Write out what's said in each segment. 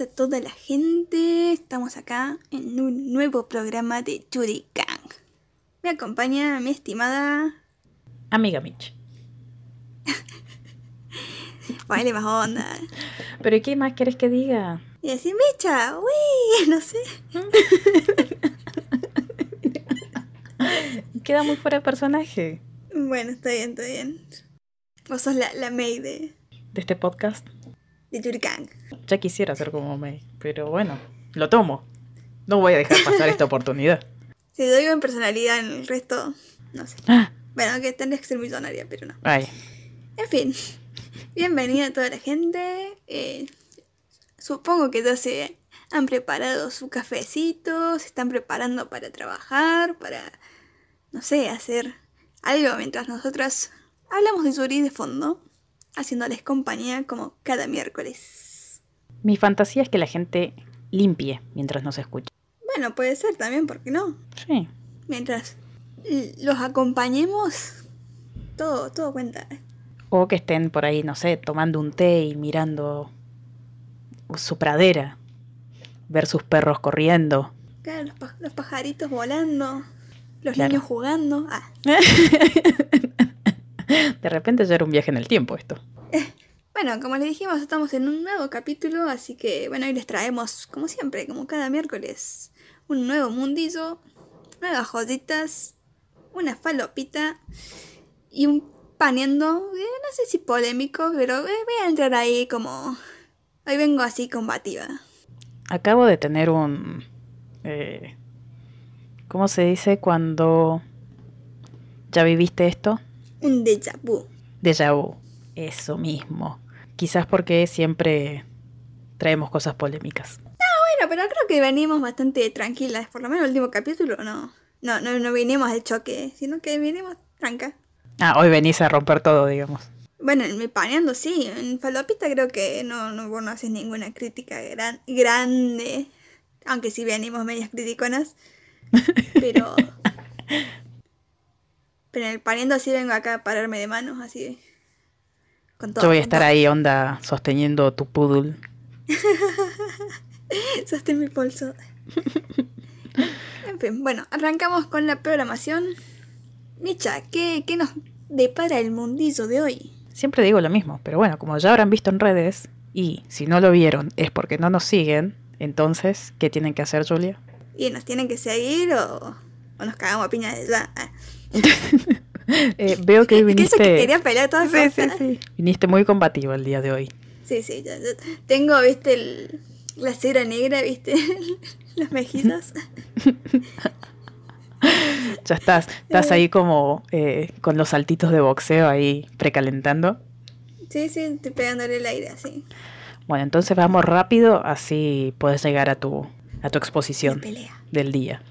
A toda la gente. Estamos acá en un nuevo programa de Judy Gang. Me acompaña mi estimada. Amiga Mitch. Vale, más onda. ¿Pero qué más quieres que diga? Y decir, Micha, uy, no sé. Queda muy fuera de personaje Bueno, está bien, está bien. Vos sos la, la May de, de este podcast. De. Ya quisiera ser como May, pero bueno, lo tomo. No voy a dejar pasar esta oportunidad. Si doy en personalidad en el resto, no sé. Ah, Bueno, que tendría que ser millonaria, pero no. Ay, En fin, bienvenida a toda la gente. Eh, supongo que ya se han preparado su cafecito, se están preparando para trabajar, para, no sé, hacer algo mientras nosotras hablamos de Yuri de fondo, haciéndoles compañía como cada miércoles. mi fantasía es que la gente limpie mientras nos escucha. Bueno, puede ser también, ¿por qué no? Sí. Mientras los acompañemos, todo, todo cuenta. O que estén por ahí, no sé, tomando un té y mirando su pradera. Ver sus perros corriendo. Claro, los, pa- los pajaritos volando, los Claro. niños jugando. Ah, De repente ya era un viaje en el tiempo esto. Bueno, como les dijimos, estamos en un nuevo capítulo, así que bueno, hoy les traemos, como siempre, como cada miércoles, un nuevo mundillo, nuevas joyitas, una falopita y un paneando, eh, no sé si polémico, pero eh, voy a entrar ahí como... Hoy vengo así combativa. Acabo de tener un... eh, ¿Cómo se dice cuando ya viviste esto? Un déjà vu. Déjà vu. Eso mismo. Quizás porque siempre traemos cosas polémicas. Bueno, pero creo que venimos bastante tranquilas, por lo menos el último capítulo no. No, no, no vinimos al choque, sino que vinimos tranca. Ah, hoy venís a romper todo, digamos. Bueno, en mi paneando sí, en Falopita creo que no, no, vos no haces ninguna crítica gran, grande, aunque sí venimos medias criticonas, pero... pero en el paneando sí vengo acá a pararme de manos, así... Con todo. Yo voy a estar ahí, onda, sosteniendo tu poodle. Sostén mi pulso. en fin, bueno, arrancamos con la programación. Micha, ¿qué, qué nos depara el mundillo de hoy? Siempre digo lo mismo, pero bueno, como ya habrán visto en redes, y si no lo vieron es porque no nos siguen, entonces, ¿qué tienen que hacer, Julia? ¿Y nos tienen que seguir o, o nos cagamos a piña de ya? Eh, veo que hoy ¿Qué es eso que viniste... quería pelear todas Sí, sí, cosas? sí. Viniste muy combativo el día de hoy. Sí, sí, ya. Tengo, viste, el- la cera negra, viste, las mejillas. Ya estás, estás ahí como eh, con los saltitos de boxeo ahí precalentando. Sí, sí, estoy pegándole el aire así. Bueno, entonces vamos rápido, así puedes llegar a tu, a tu exposición pelea. del día.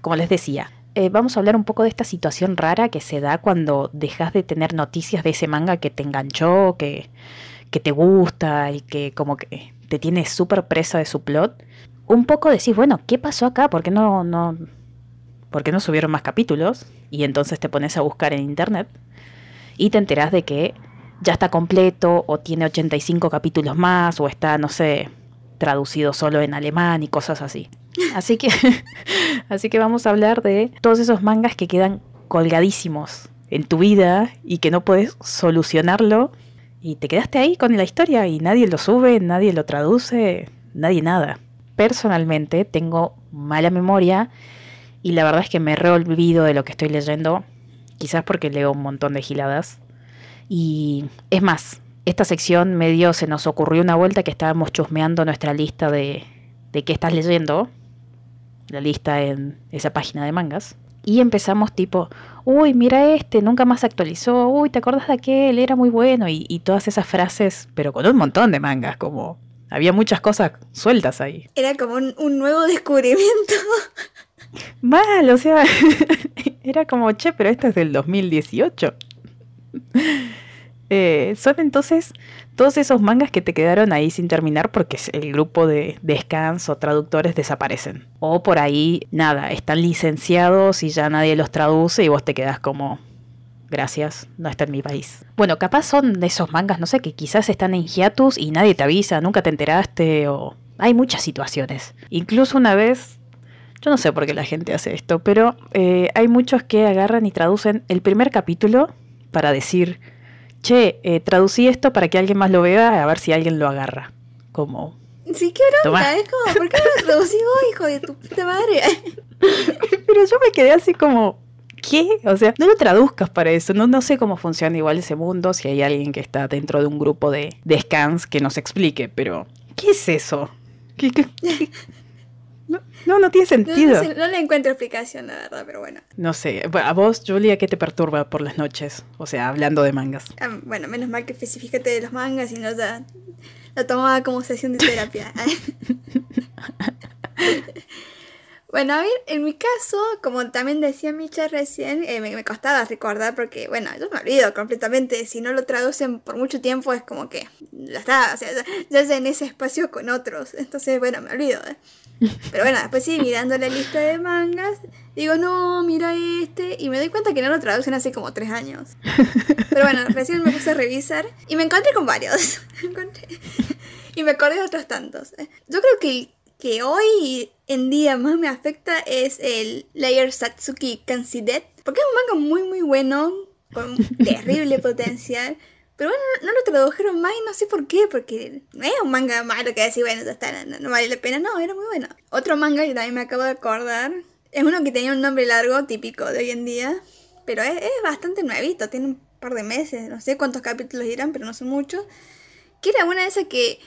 Como les decía, eh, vamos a hablar un poco de esta situación rara que se da cuando dejas de tener noticias de ese manga que te enganchó, que, que te gusta y que como que te tiene súper presa de su plot. Un poco decís, bueno, ¿qué pasó acá? ¿Por qué no, no, por qué no subieron más capítulos? Y entonces te pones a buscar en internet y te enterás de que ya está completo o tiene 85 capítulos más o está, no sé, traducido solo en alemán y cosas así. Así que, así que vamos a hablar de todos esos mangas que quedan colgadísimos en tu vida y que no puedes solucionarlo y te quedaste ahí con la historia y nadie lo sube, nadie lo traduce, nadie nada. Personalmente tengo mala memoria y la verdad es que me reolvido de lo que estoy leyendo, quizás porque leo un montón de giladas. Y es más, esta sección medio se nos ocurrió una vuelta que estábamos chusmeando nuestra lista de, de qué estás leyendo, la lista en esa página de mangas. Y empezamos tipo, uy, mira este, nunca más se actualizó, uy, ¿te acuerdas de aquel? Era muy bueno. Y, y todas esas frases, pero con un montón de mangas, como había muchas cosas sueltas ahí. Era como un, un nuevo descubrimiento. Mal, o sea, era como, che, pero esto es del 2018. Eh, son entonces todos esos mangas que te quedaron ahí sin terminar porque el grupo de, de scans o traductores desaparecen. O por ahí, nada, están licenciados y ya nadie los traduce y vos te quedás como, gracias, no está en mi país. Bueno, capaz son de esos mangas, no sé, que quizás están en hiatus y nadie te avisa, nunca te enteraste o... Hay muchas situaciones. Incluso una vez, yo no sé por qué la gente hace esto, pero eh, hay muchos que agarran y traducen el primer capítulo para decir, che, eh, traducí esto para que alguien más lo vea, a ver si alguien lo agarra. Como... Sí, qué bronca, es como, ¿por qué no lo traducí vos, hijo de tu puta madre? pero yo me quedé así como, ¿qué? O sea, no lo traduzcas para eso. No, no sé cómo funciona igual ese mundo, si hay alguien que está dentro de un grupo de, de scans que nos explique, pero ¿qué es eso? ¿Qué, qué, No, no, tiene sentido. No, le encuentro explicación, la verdad, pero bueno. No sé. A vos, Julia, ¿qué te perturba por las noches? O sea, hablando de mangas. Ah, bueno, menos mal que especificaste de los mangas y no ya lo tomaba como sesión de terapia. Bueno, a ver, en mi caso, como también decía Micha recién, eh, me, costaba recordar porque, bueno, yo me olvido completamente. Si no lo traducen por mucho tiempo, es como que ya está, o sea, ya, ya en ese espacio con otros. Entonces, bueno, me olvido. ¿eh? Pero bueno, después sí, mirando la lista de mangas, digo, no, mira este. Y me doy cuenta que no lo traducen hace como tres años. Pero bueno, recién me puse a revisar y me encontré con varios. y me acordé de otros tantos. ¿eh? Yo creo que que hoy en día más me afecta es el Layer Satsuki Kansidet. Porque es un manga muy muy bueno, con terrible potencial. Pero bueno, no, lo tradujeron más y no sé por qué, porque no es un manga malo que decir, bueno, ya está, no, vale la pena, no, era muy bueno. Otro manga que también me acabo de acordar, es uno que tenía un nombre largo, típico de hoy en día, pero es, es bastante nuevito, tiene un par de meses, no sé cuántos capítulos irán, pero no son muchos. Que era una de esas que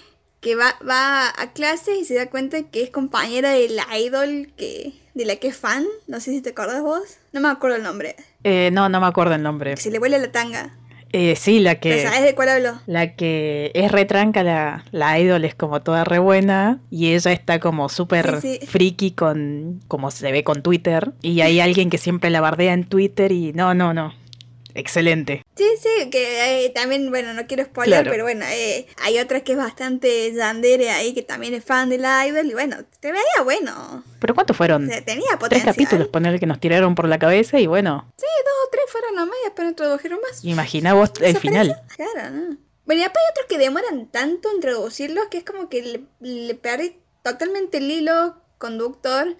que va, va a clase y se da cuenta que es compañera de la idol que, de la que es fan. No sé si te acuerdas vos. No me acuerdo el nombre. Eh, no, no me acuerdo el nombre. Que se le vuela la tanga. Eh, sí, la que. ¿Sabes de cuál hablo? La que es retranca, la, la idol es como toda re buena y ella está como súper friki con. como se ve con Twitter. Y hay alguien que siempre la bardea en Twitter y no, no, no excelente. Sí, sí, que eh, también, bueno, no quiero spoiler, pero bueno, eh, hay otra que es bastante Yandere ahí, que también es fan de la Idol, y bueno, te veía bueno. ¿Pero cuántos fueron? tenía potencial. Tres capítulos, ponerle que nos tiraron por la cabeza y bueno. Sí, dos o tres fueron nomás y después no tradujeron más. Imagina vos el final. Claro, ¿no? Bueno, y después hay otros que demoran tanto en traducirlos que es como que le, le perdí totalmente el hilo conductor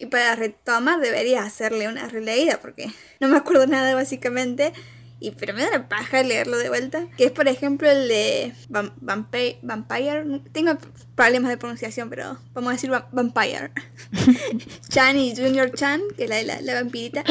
y para retomar debería hacerle una releída porque no me acuerdo nada básicamente. Y, pero me da la paja leerlo de vuelta. Que es, por ejemplo, el de Vampire. Tengo problemas de pronunciación, pero vamos a decir Vampire. Chan y Junior Chan, que es la de la, vampirita.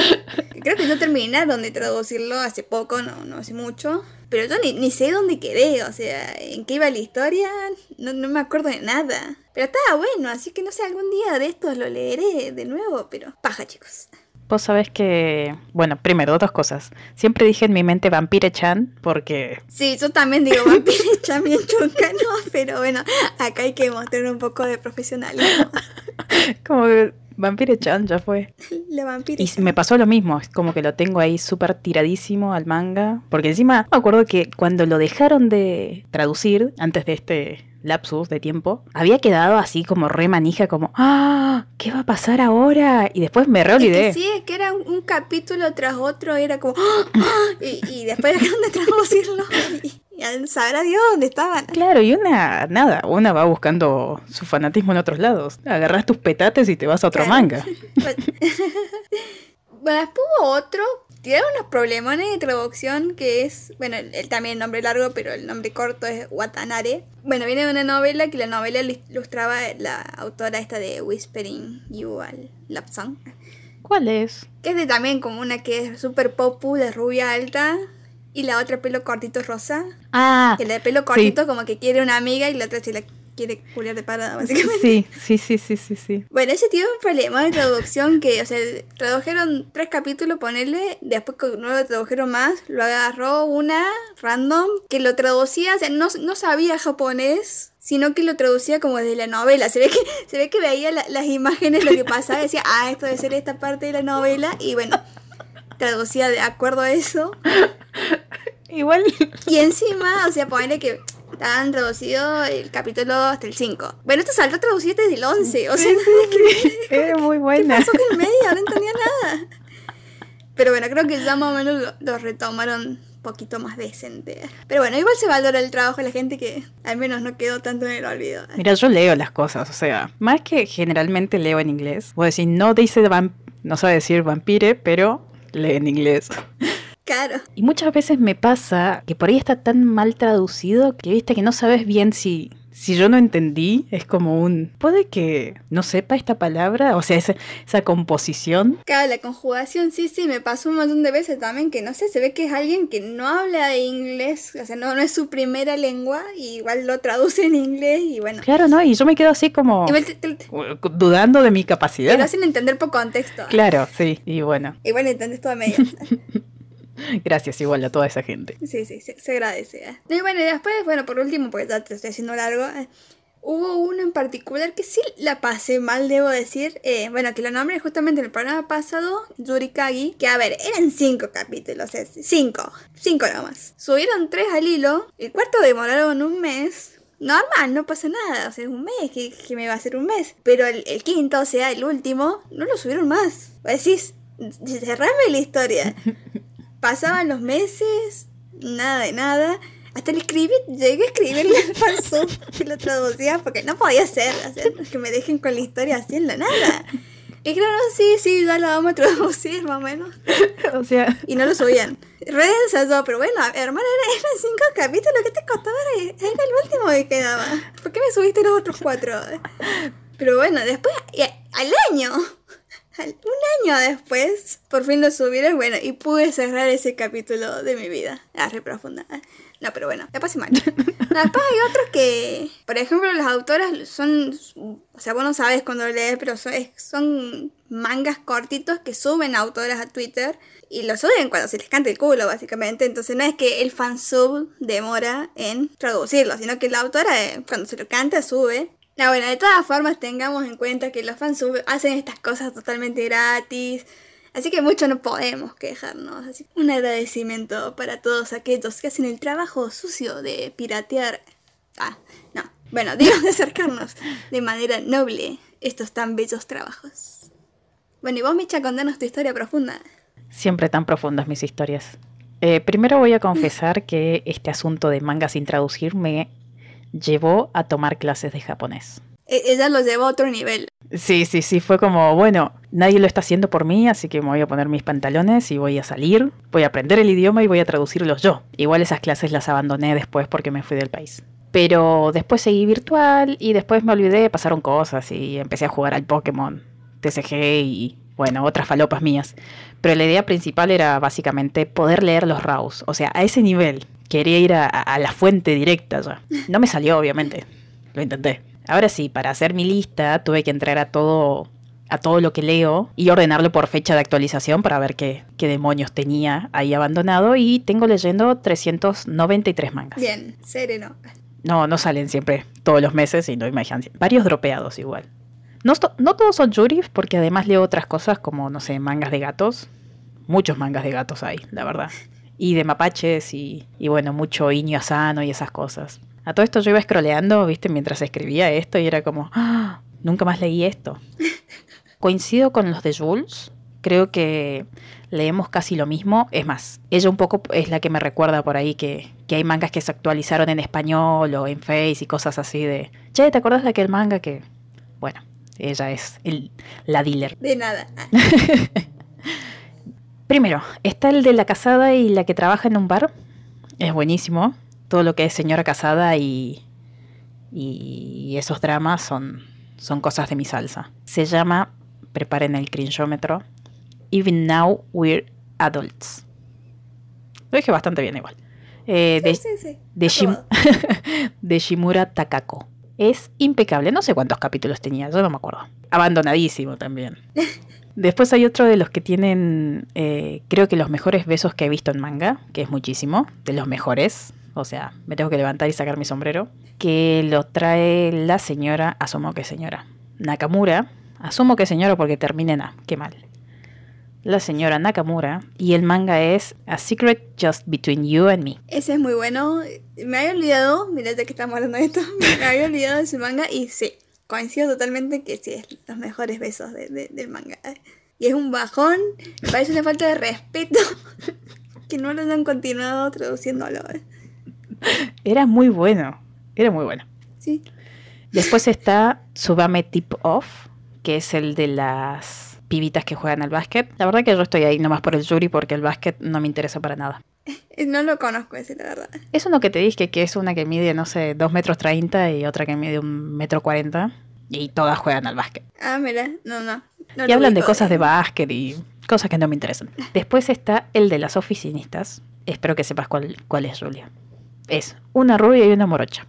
Creo que no terminaron de traducirlo hace poco, no, no hace mucho. Pero yo ni, ni sé dónde quedé, o sea, en qué iba la historia, no, no me acuerdo de nada. Pero estaba bueno, así que no sé, algún día de estos lo leeré de nuevo, pero paja, chicos. Vos sabés que, bueno, primero, dos cosas. Siempre dije en mi mente Vampire-chan porque... Sí, yo también digo Vampire-chan bien chunca, ¿no? Pero bueno, acá hay que mostrar un poco de profesionalismo. Como que Vampire-chan ya fue. La vampire Y me pasó lo mismo, es como que lo tengo ahí súper tiradísimo al manga. Porque encima me acuerdo que cuando lo dejaron de traducir, antes de este lapsus de tiempo, había quedado así como re manija, como, ¡ah! ¿Qué va a pasar ahora? Y después me reolvidé. Sí, es que era un, capítulo tras otro, era como, ¡ah! ¡ah! Y, y, después dejaron de traducirlo. Y, y sabrá Dios dónde estaban. Claro, y una, nada, una va buscando su fanatismo en otros lados. Agarras tus petates y te vas a otro manga. bueno, después hubo otro tiene unos problemones de traducción que es, bueno, él también el nombre largo, pero el nombre corto es Watanare. Bueno, viene de una novela que la novela ilustraba la autora esta de Whispering You al Love ¿Cuál es? Que es de también como una que es súper popu, de rubia alta, y la otra pelo cortito rosa. Ah. Que la de pelo cortito como que quiere una amiga y la otra se la quiere culiar de parada, básicamente. Sí, sí, sí, sí, sí, sí. Bueno, ese tiene un problema de traducción que, o sea, tradujeron tres capítulos, ponerle, después que no lo tradujeron más, lo agarró una random que lo traducía, o sea, no, no sabía japonés, sino que lo traducía como desde la novela. Se ve que, se ve que veía las imágenes, lo que pasaba, decía, ah, esto debe ser esta parte de la novela, y bueno, traducía de acuerdo a eso. Igual. Y encima, o sea, ponerle que Estaban traducido el capítulo hasta el 5. Bueno, esto saltó traducido desde el 11. O sea, es muy buena. ¿Qué pasó con el medio? No entendía nada. Pero bueno, creo que ya más o menos lo, lo retomaron un poquito más decente. Pero bueno, igual se valora el trabajo de la gente que al menos no quedó tanto en el olvido. Mira, yo leo las cosas, o sea, más que generalmente leo en inglés. Voy a decir, no dice no sabe decir vampire, pero lee en inglés. Claro. Y muchas veces me pasa que por ahí está tan mal traducido que viste que no sabes bien si, si yo no entendí. Es como un. Puede que no sepa esta palabra, o sea, esa, esa composición. Claro, la conjugación, sí, sí, me pasó un montón de veces también que no sé, se ve que es alguien que no habla inglés, o sea, no, no es su primera lengua, y igual lo traduce en inglés y bueno. Claro, ¿no? Y yo me quedo así como Igual te, te- te dudando de mi capacidad. hacen entender por contexto. Claro, sí. Y bueno, Igual entendés todo medio. gracias igual a toda esa gente. Sí, sí, se, se agradece. ¿eh? Y bueno, y después, bueno, por último, porque ya te estoy haciendo largo, eh, hubo uno en particular que sí la pasé mal, debo decir. eh, bueno, que lo nombré justamente en el programa pasado, Yurikagi, que a ver, eran cinco capítulos, es, cinco, cinco nomás. Subieron tres al hilo, el cuarto demoraron un mes. Normal, no pasa nada, o sea, es un mes, que, que me va a hacer un mes. Pero el, el quinto, o sea, el último, no lo subieron más. Decís, cerrame la historia. Pasaban los meses, nada de nada. Hasta le escribí, llegué a escribirle al falso que lo traducía porque no podía ser, sea, que me dejen con la historia así en la nada. Y claro, sí, sí, ya lo vamos a traducir más o menos. o sea, Y no lo subían. Re ensayado, pero bueno, hermano, era- eran cinco capítulos, ¿qué te costaba? Era era el último que quedaba. ¿Por qué me subiste los otros cuatro? Pero bueno, después, al año, un año después, por fin lo subieron, bueno, y pude cerrar ese capítulo de mi vida. Ah, re profunda. No, pero bueno, la pasé mal. No, después hay otros que, por ejemplo, las autoras son, o sea, vos no sabes cuando lo lees, pero son, son mangas cortitos que suben autoras a Twitter y lo suben cuando se les canta el culo, básicamente. Entonces no es que el fansub demora en traducirlo, sino que la autora, eh, cuando se lo canta, sube. No, bueno, de todas formas tengamos en cuenta que los fansub hacen estas cosas totalmente gratis. Así que mucho no podemos quejarnos. Así un agradecimiento para todos aquellos que hacen el trabajo sucio de piratear. Ah, no. Bueno, digo de acercarnos de manera noble estos tan bellos trabajos. Bueno, y vos, Micha, contanos tu historia profunda. siempre tan profundas mis historias. Eh, primero voy a confesar que este asunto de manga sin traducir me llevó a tomar clases de japonés. E- ella lo llevó a otro nivel. Sí, sí, sí, fue como, bueno, nadie lo está haciendo por mí, así que me voy a poner mis pantalones y voy a salir, voy a aprender el idioma y voy a traducirlos yo. Igual esas clases las abandoné después porque me fui del país. Pero después seguí virtual y después me olvidé, pasaron cosas y empecé a jugar al Pokémon, TCG y, bueno, otras falopas mías. Pero la idea principal era básicamente poder leer los RAWs, o sea, a ese nivel. Quería ir a, a la fuente directa ya. No me salió, obviamente. Lo intenté. Ahora sí, para hacer mi lista tuve que entrar a todo a todo lo que leo y ordenarlo por fecha de actualización para ver qué, qué demonios tenía ahí abandonado y tengo leyendo 393 mangas. Bien, sereno. No, no salen siempre todos los meses, sino imagínense. Varios dropeados igual. No, no todos son yuris, porque además leo otras cosas como, no sé, mangas de gatos. Muchos mangas de gatos hay, la verdad. Y de mapaches y, y bueno, mucho Iño Asano y esas cosas. A todo esto yo iba scrolleando, viste, mientras escribía esto y era como, "Ah, nunca más leí esto. Coincido con los de Jules. Creo que leemos casi lo mismo. Es más, ella un poco es la que me recuerda por ahí que, que hay mangas que se actualizaron en español o en Face y cosas así de, che, ¿te acuerdas de aquel manga que... Bueno, ella es el, la dealer. De nada. Primero, está el de la casada y la que trabaja en un bar. Es buenísimo. Todo lo que es señora casada y, y esos dramas son, son cosas de mi salsa. Se llama, preparen el cringeómetro, Even Now We're Adults. Lo dije bastante bien igual. Eh, de, sí, sí, sí. de, Shim- Aprobado. de Shimura Takako. Es impecable. No sé cuántos capítulos tenía, yo no me acuerdo. Abandonadísimo también. Después hay otro de los que tienen, eh, creo que los mejores besos que he visto en manga, que es muchísimo, de los mejores. O sea, me tengo que levantar y sacar mi sombrero. Que lo trae la señora, asumo que señora, Nakamura. Asumo que señora porque termina en A, qué mal. La señora Nakamura. Y el manga es A Secret Just Between You and Me. Ese es muy bueno. Me había olvidado, mira ya que estamos hablando de esto, me había olvidado de ese manga y sí, coincido totalmente que sí, es los mejores besos de- de- del manga. Y es un bajón, me parece una falta de respeto que no lo han continuado traduciéndolo. Era muy bueno, era muy bueno. Sí. Después está Subame Tip Off, que es el de las pibitas que juegan al básquet. La verdad que yo estoy ahí nomás por el jury porque el básquet no me interesa para nada. No lo conozco ese, la verdad. Es uno que te dije que es una que mide, no sé, 2 metros 30 y otra que mide un metro 40. Y todas juegan al básquet. Ah, mira, no, no. no y hablan de cosas de básquet y cosas que no me interesan. Después está el de las oficinistas. Espero que sepas cuál, cuál es, Julia. Es una rubia y una morocha.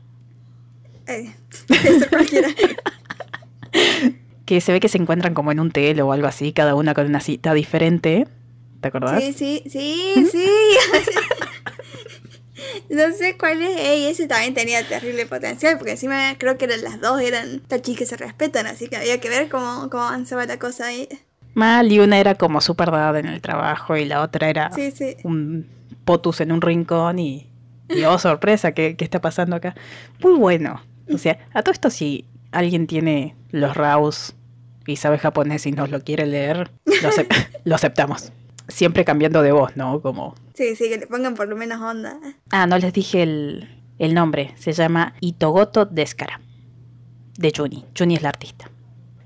Eh, eso cualquiera. Que se ve que se encuentran como en un telo o algo así, cada una con una cita diferente. ¿Te acordás? Sí, sí, sí, sí. No sé cuál es. Ey, ese también tenía terrible potencial, porque encima creo que eran las dos eran tachis que se respetan, así que había que ver cómo, cómo avanzaba la cosa ahí. Mal, y una era como súper dada en el trabajo y la otra era Sí, sí. un potus en un rincón y, y oh, sorpresa, ¿qué, ¿qué está pasando acá? Muy bueno. O sea, a todo esto si alguien tiene los RAUs y sabe japonés y nos lo quiere leer, lo, acep- lo aceptamos. Siempre cambiando de voz, ¿no? Como... Sí, sí, que le pongan por lo menos onda. Ah, no les dije el, el nombre. Se llama Itogoto Descara. De Juni. Juni es la artista.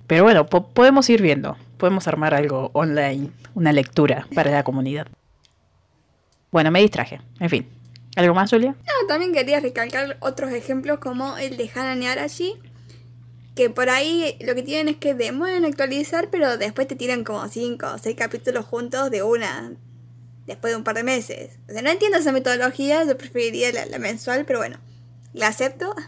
Pero bueno, po- podemos ir viendo. Podemos armar algo online. Una lectura para la comunidad. Bueno, me distraje. En fin. ¿Algo más, Julia? No, también quería recalcar otros ejemplos como el de Hanani Arashi, que por ahí lo que tienen es que demoran actualizar, pero después te tiran como 5 o 6 capítulos juntos de una, después de un par de meses. O sea, no entiendo esa metodología, yo preferiría la, la mensual, pero bueno, la acepto.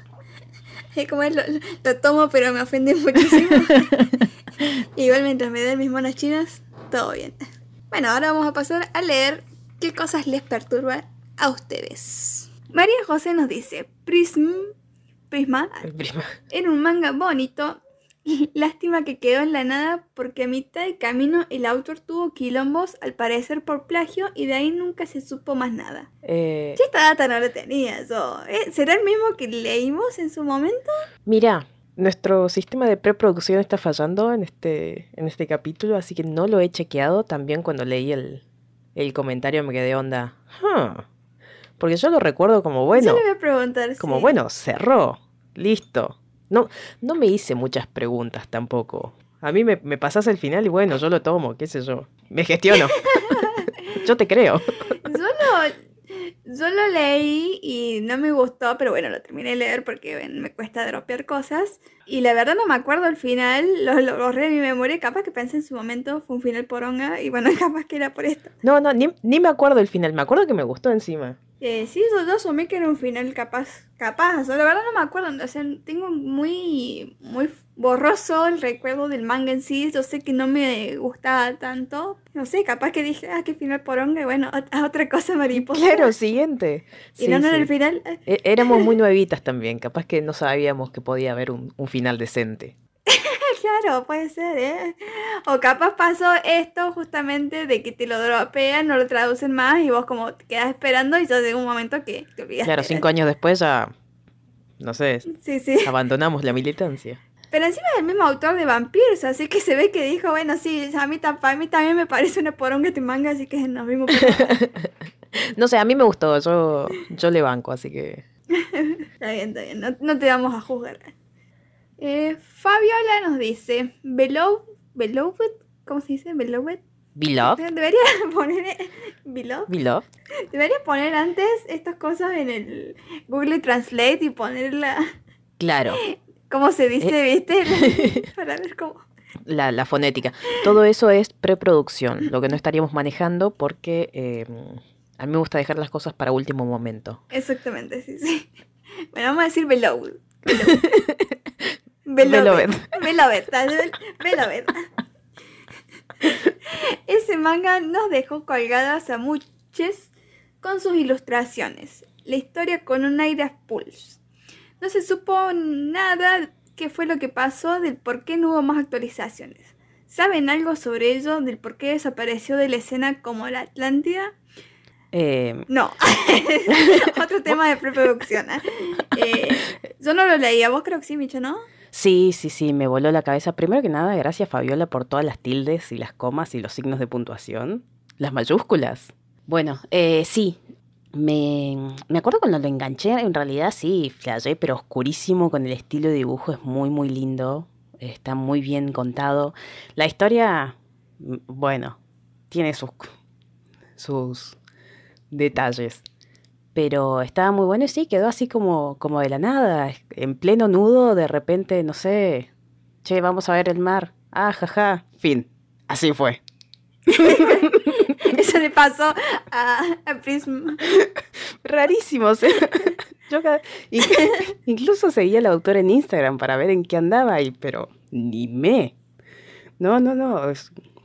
Es como lo tomo, pero me ofende muchísimo. Igual mientras me den mis monas chinas, todo bien. Bueno, ahora vamos a pasar a leer qué cosas les perturban a ustedes. María José nos dice, Prism, Prisma, era un manga bonito. Lástima que quedó en la nada porque a mitad de camino el autor tuvo quilombos al parecer por plagio y de ahí nunca se supo más nada. Eh, Yo esta data no la tenía yo. ¿eh? ¿Será el mismo que leímos en su momento? mira, nuestro sistema de preproducción está fallando en este, en este capítulo, así que no lo he chequeado. También cuando leí el, el comentario me quedé onda. "Huh". Porque yo lo recuerdo como bueno. Yo le voy a preguntar. Como sí. bueno, cerró. Listo. No, no me hice muchas preguntas tampoco. A mí me, me pasas el final y bueno, yo lo tomo, qué sé yo. Me gestiono. yo te creo. Yo lo, yo lo leí y no me gustó, pero bueno, lo terminé de leer porque bueno, me cuesta dropear cosas. Y la verdad no me acuerdo el final, lo, lo borré de mi memoria. Capaz que pensé en su momento, fue un final poronga y bueno, capaz que era por esto. No, no, ni, ni me acuerdo el final. Me acuerdo que me gustó encima. Eh, sí, yo, yo asumí que era un final capaz, capaz. la verdad no me acuerdo, o sea, tengo muy, muy borroso el recuerdo del manga en sí. Yo sé que no me gustaba tanto. No sé, capaz que dije, ah, qué final poronga y bueno, ot- otra cosa mariposa. Claro, siguiente. Y Sí, no, no era sí. el final. eh, É- Éramos muy nuevitas también. Capaz que no sabíamos que podía haber un, un final decente. Claro, puede ser, ¿eh? O capaz pasó esto justamente de que te lo dropean, no lo traducen más y vos como te quedas esperando y ya llega un momento que te olvidas. Claro, cinco años después ya, no sé, Sí, sí. abandonamos la militancia. Pero encima es el mismo autor de Vampiros, así que se ve que dijo, bueno, sí, a mí, a mí también me parece una poronga este manga, así que nos vimos. por- No sé, a mí me gustó, yo, yo le banco, así que... está bien, está bien, no, no te vamos a juzgar. Eh, Fabiola nos dice, Beloved, Beloved, ¿cómo se dice? Beloved. Beloved, Debería poner Beloved. Beloved. Debería poner antes estas cosas en el Google Translate y ponerla, Claro, ¿cómo se dice, Eh. viste? Para ver cómo. la, la fonética. Todo eso es preproducción, lo que no estaríamos manejando porque eh, a mí me gusta dejar las cosas para último momento. Exactamente, sí, sí. Bueno, vamos a decir Beloved. Beloved. Beloved. Beloved. Beloved. Ese manga nos dejó colgadas a muchos con sus ilustraciones. La historia con un aire a Pulse. No se supo nada qué fue lo que pasó, del por qué no hubo más actualizaciones. ¿Saben algo sobre ello? ¿Del por qué desapareció de la escena como la Atlántida? Eh, No. Otro tema de preproducción. ¿eh? Eh, yo no lo leía. Vos creo que sí, Micho, ¿no? Sí, sí, sí, me voló la cabeza. Primero que nada, gracias Fabiola por todas las tildes y las comas y los signos de puntuación. Las mayúsculas. Bueno, eh, sí, me, me acuerdo cuando lo enganché, en realidad sí, flashé, pero oscurísimo con el estilo de dibujo, es muy, muy lindo, está muy bien contado. La historia, mm, bueno, tiene sus, sus detalles, pero estaba muy bueno y sí, quedó así como, como de la nada, en pleno nudo, de repente, no sé, che, vamos a ver el mar, ah, jaja, fin, así fue. Eso le pasó a, Prism. Rarísimo. yo incluso seguía al autor en Instagram para ver en qué andaba, y, pero ni me. No, no, no.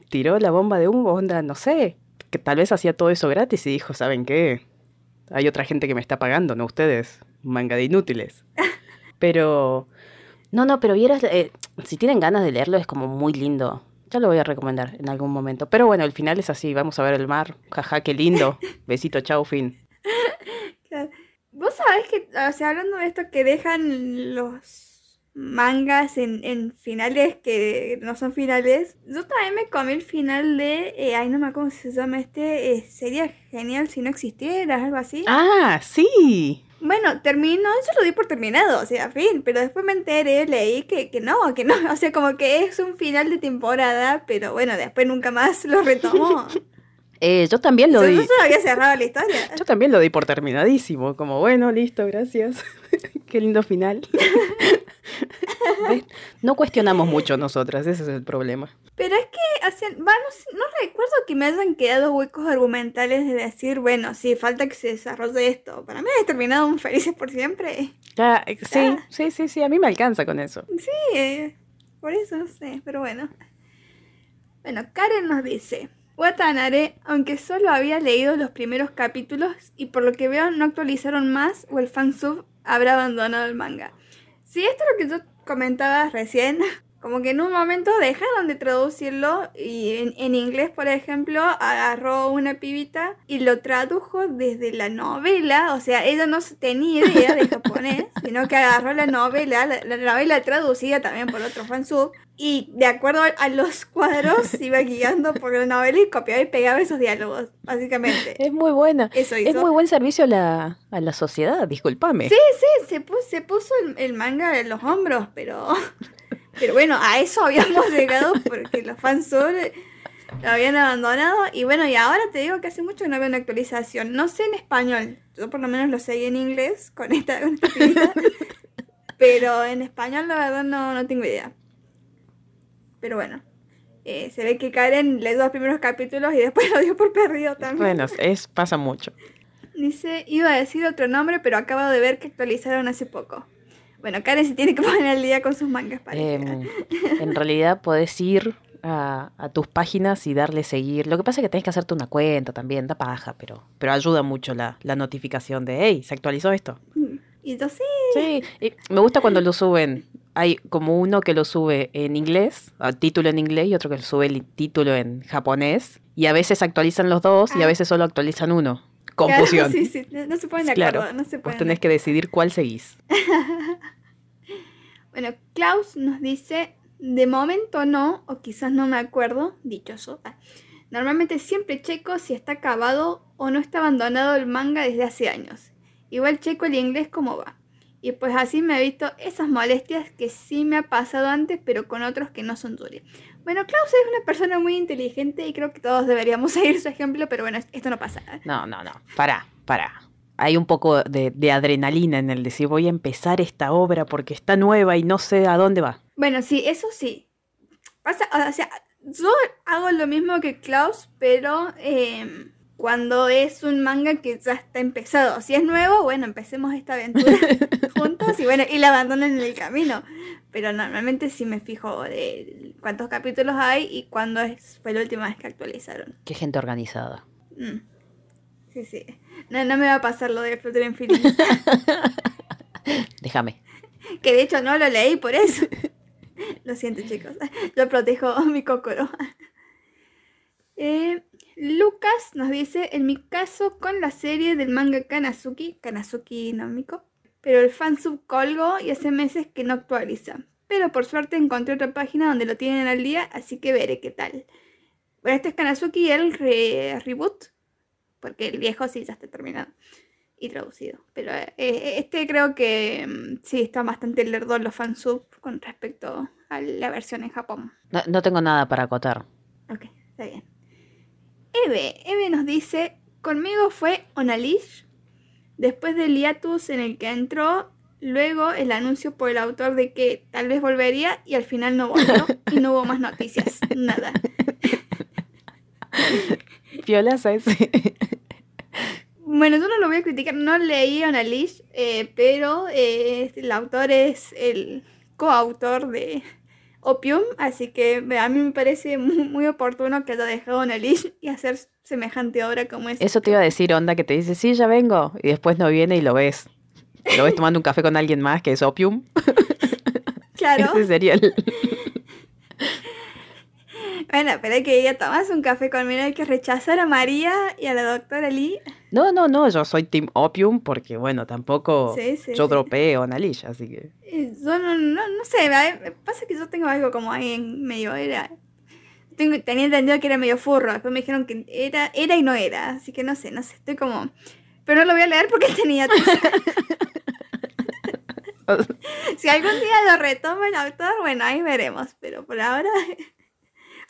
Tiró la bomba de humo, onda, no sé. Que tal vez hacía todo eso gratis y dijo, ¿saben qué? Hay otra gente que me está pagando, no ustedes. Manga de inútiles. Pero... No, no, pero vieras, eh, si tienen ganas de leerlo es como muy lindo. Ya lo voy a recomendar en algún momento. Pero bueno, el final es así, vamos a ver el mar. Jaja, qué lindo. Besito, chau, fin. Vos sabés que, o sea, hablando de esto, que dejan los mangas en, finales que no son finales. Yo también me comí el final de, eh, ay no me acuerdo cómo se llama este, eh, sería genial si no existiera, algo así. Ah, sí. Bueno, terminó, yo lo di por terminado, o sea, fin, pero después me enteré, leí que, que no, que no, o sea, como que es un final de temporada, pero bueno, después nunca más lo retomó. Eh, yo también lo di. Yo había cerrado la historia. Yo también lo di por terminadísimo, como bueno, listo, gracias. Qué lindo final. no cuestionamos mucho nosotras, ese es el problema. Pero es que, o sea, no, recuerdo que me hayan quedado huecos argumentales de decir, bueno, sí, falta que se desarrolle esto. Para mí ha terminado un felices por siempre. Eh, sí, sí, sí, sí, a mí me alcanza con eso. Sí, eh, por eso no sé, pero bueno. Bueno, Karen nos dice, Watanare, aunque solo había leído los primeros capítulos y por lo que veo no actualizaron más o el fansub habrá abandonado el manga. Si esto es lo que yo comentaba recién, como que en un momento dejaron de traducirlo y en, inglés, por ejemplo, agarró una pibita y lo tradujo desde la novela, o sea, ella no tenía idea de japonés, sino que agarró la novela, la, novela traducida también por otro fansub, y de acuerdo a los cuadros iba guiando por la novela y copiaba y pegaba esos diálogos, básicamente. Es muy buena. Eso Es muy buen servicio a la, a la sociedad, discúlpame. Sí, sí, se puso, se puso el, el manga en los hombros, pero... Pero bueno, a eso habíamos llegado porque los fans sobre lo habían abandonado. Y bueno, y ahora te digo que hace mucho que no veo una actualización. No sé en español. Yo por lo menos lo seguí en inglés con esta, con Pero en español la verdad no, no tengo idea. Pero bueno. Eh, se ve que Karen lee dos primeros capítulos y después lo dio por perdido también. Bueno, es, pasa mucho. Dice, iba a decir otro nombre, pero acabo de ver que actualizaron hace poco. Bueno, Karen se tiene que poner al día con sus mangas. Para em, en realidad podés ir a, tus páginas y darle seguir. Lo que pasa es que tenés que hacerte una cuenta también, da paja, pero, pero ayuda mucho la, notificación de, hey, se actualizó esto. Mm, y yo sí. Sí, me gusta cuando lo suben. Hay como uno que lo sube en inglés, título en inglés, y otro que lo sube el título en japonés. Y a veces actualizan los dos y a ah. veces solo actualizan uno. Confusión. sí, sí, no se pueden de acuerdo, no se. Vos tenés que decidir cuál seguís. bueno, Klaus nos dice, de momento no, o quizás no me acuerdo, dichoso. Ah, normalmente siempre checo si está acabado o no está abandonado el manga desde hace años. Igual checo el inglés cómo va. Y pues así me he visto esas molestias que sí me ha pasado antes, pero con otros que no son duros. Bueno, Klaus es una persona muy inteligente y creo que todos deberíamos seguir su ejemplo, pero bueno, esto no pasa. No, no, no. Para, para. Hay un poco de, adrenalina en el decir voy a empezar esta obra porque está nueva y no sé a dónde va. Bueno, sí, eso sí. Pasa, o sea, yo hago lo mismo que Klaus, pero em, cuando es un manga que ya está empezado. Si es nuevo, bueno, empecemos esta aventura juntos y bueno, y la abandonan en el camino. Pero normalmente sí me fijo de cuántos capítulos hay y cuándo es, fue la última vez que actualizaron. Qué gente organizada. Mm. Sí, sí. No, no me va a pasar lo de Flutter Infinity. Déjame. Que de hecho no lo leí por eso. Lo siento, chicos. Yo protejo mi cocoro. Eh, Lucas nos dice, en mi caso con la serie del manga Kanazuki, Kanazuki Nomiko, pero el fansub colgo y hace meses que no actualiza. pero por suerte encontré otra página donde lo tienen al día, así que veré qué tal. Bueno, este es Kanazuki el reboot, porque el viejo sí ya está terminado y traducido. Pero eh, eh, este creo que mm, sí está bastante lerdo los fansub con respecto a la versión en Japón. No, no tengo nada para acotar. Ok, está bien. Eve, Eve nos dice, conmigo fue Onalish, después del hiatus en el que entró, luego el anuncio por el autor de que tal vez volvería y al final no volvió y no hubo más noticias, nada. Violas ese. Bueno, yo no lo voy a criticar, no leí Onalish, eh, pero eh, el autor es el coautor de Opium, así que a mí me parece muy, muy oportuno que haya dejado Onalish y hacer semejante obra como esta. Eso te iba a decir, Onda, que te dice, sí, ya vengo, y después no viene y lo ves. Lo ves tomando un café con alguien más que es Opium. Claro. Ese sería el... Bueno, pero hay que ir a tomarse un café conmigo, hay que rechazar a María y a la doctora Lee. No, no, no, yo soy Team Opium porque, bueno, tampoco Sí, sí, yo sí. dropé a Onalish, así que... Eh, Yo no, no, no sé, pasa que yo tengo algo como ahí en medio, era... Tengo, tenía entendido que era medio furro, después me dijeron que era, era y no era, así que no sé, no sé, estoy como... Pero no lo voy a leer porque tenía... si algún día lo retoma el autor, bueno, ahí veremos, pero por ahora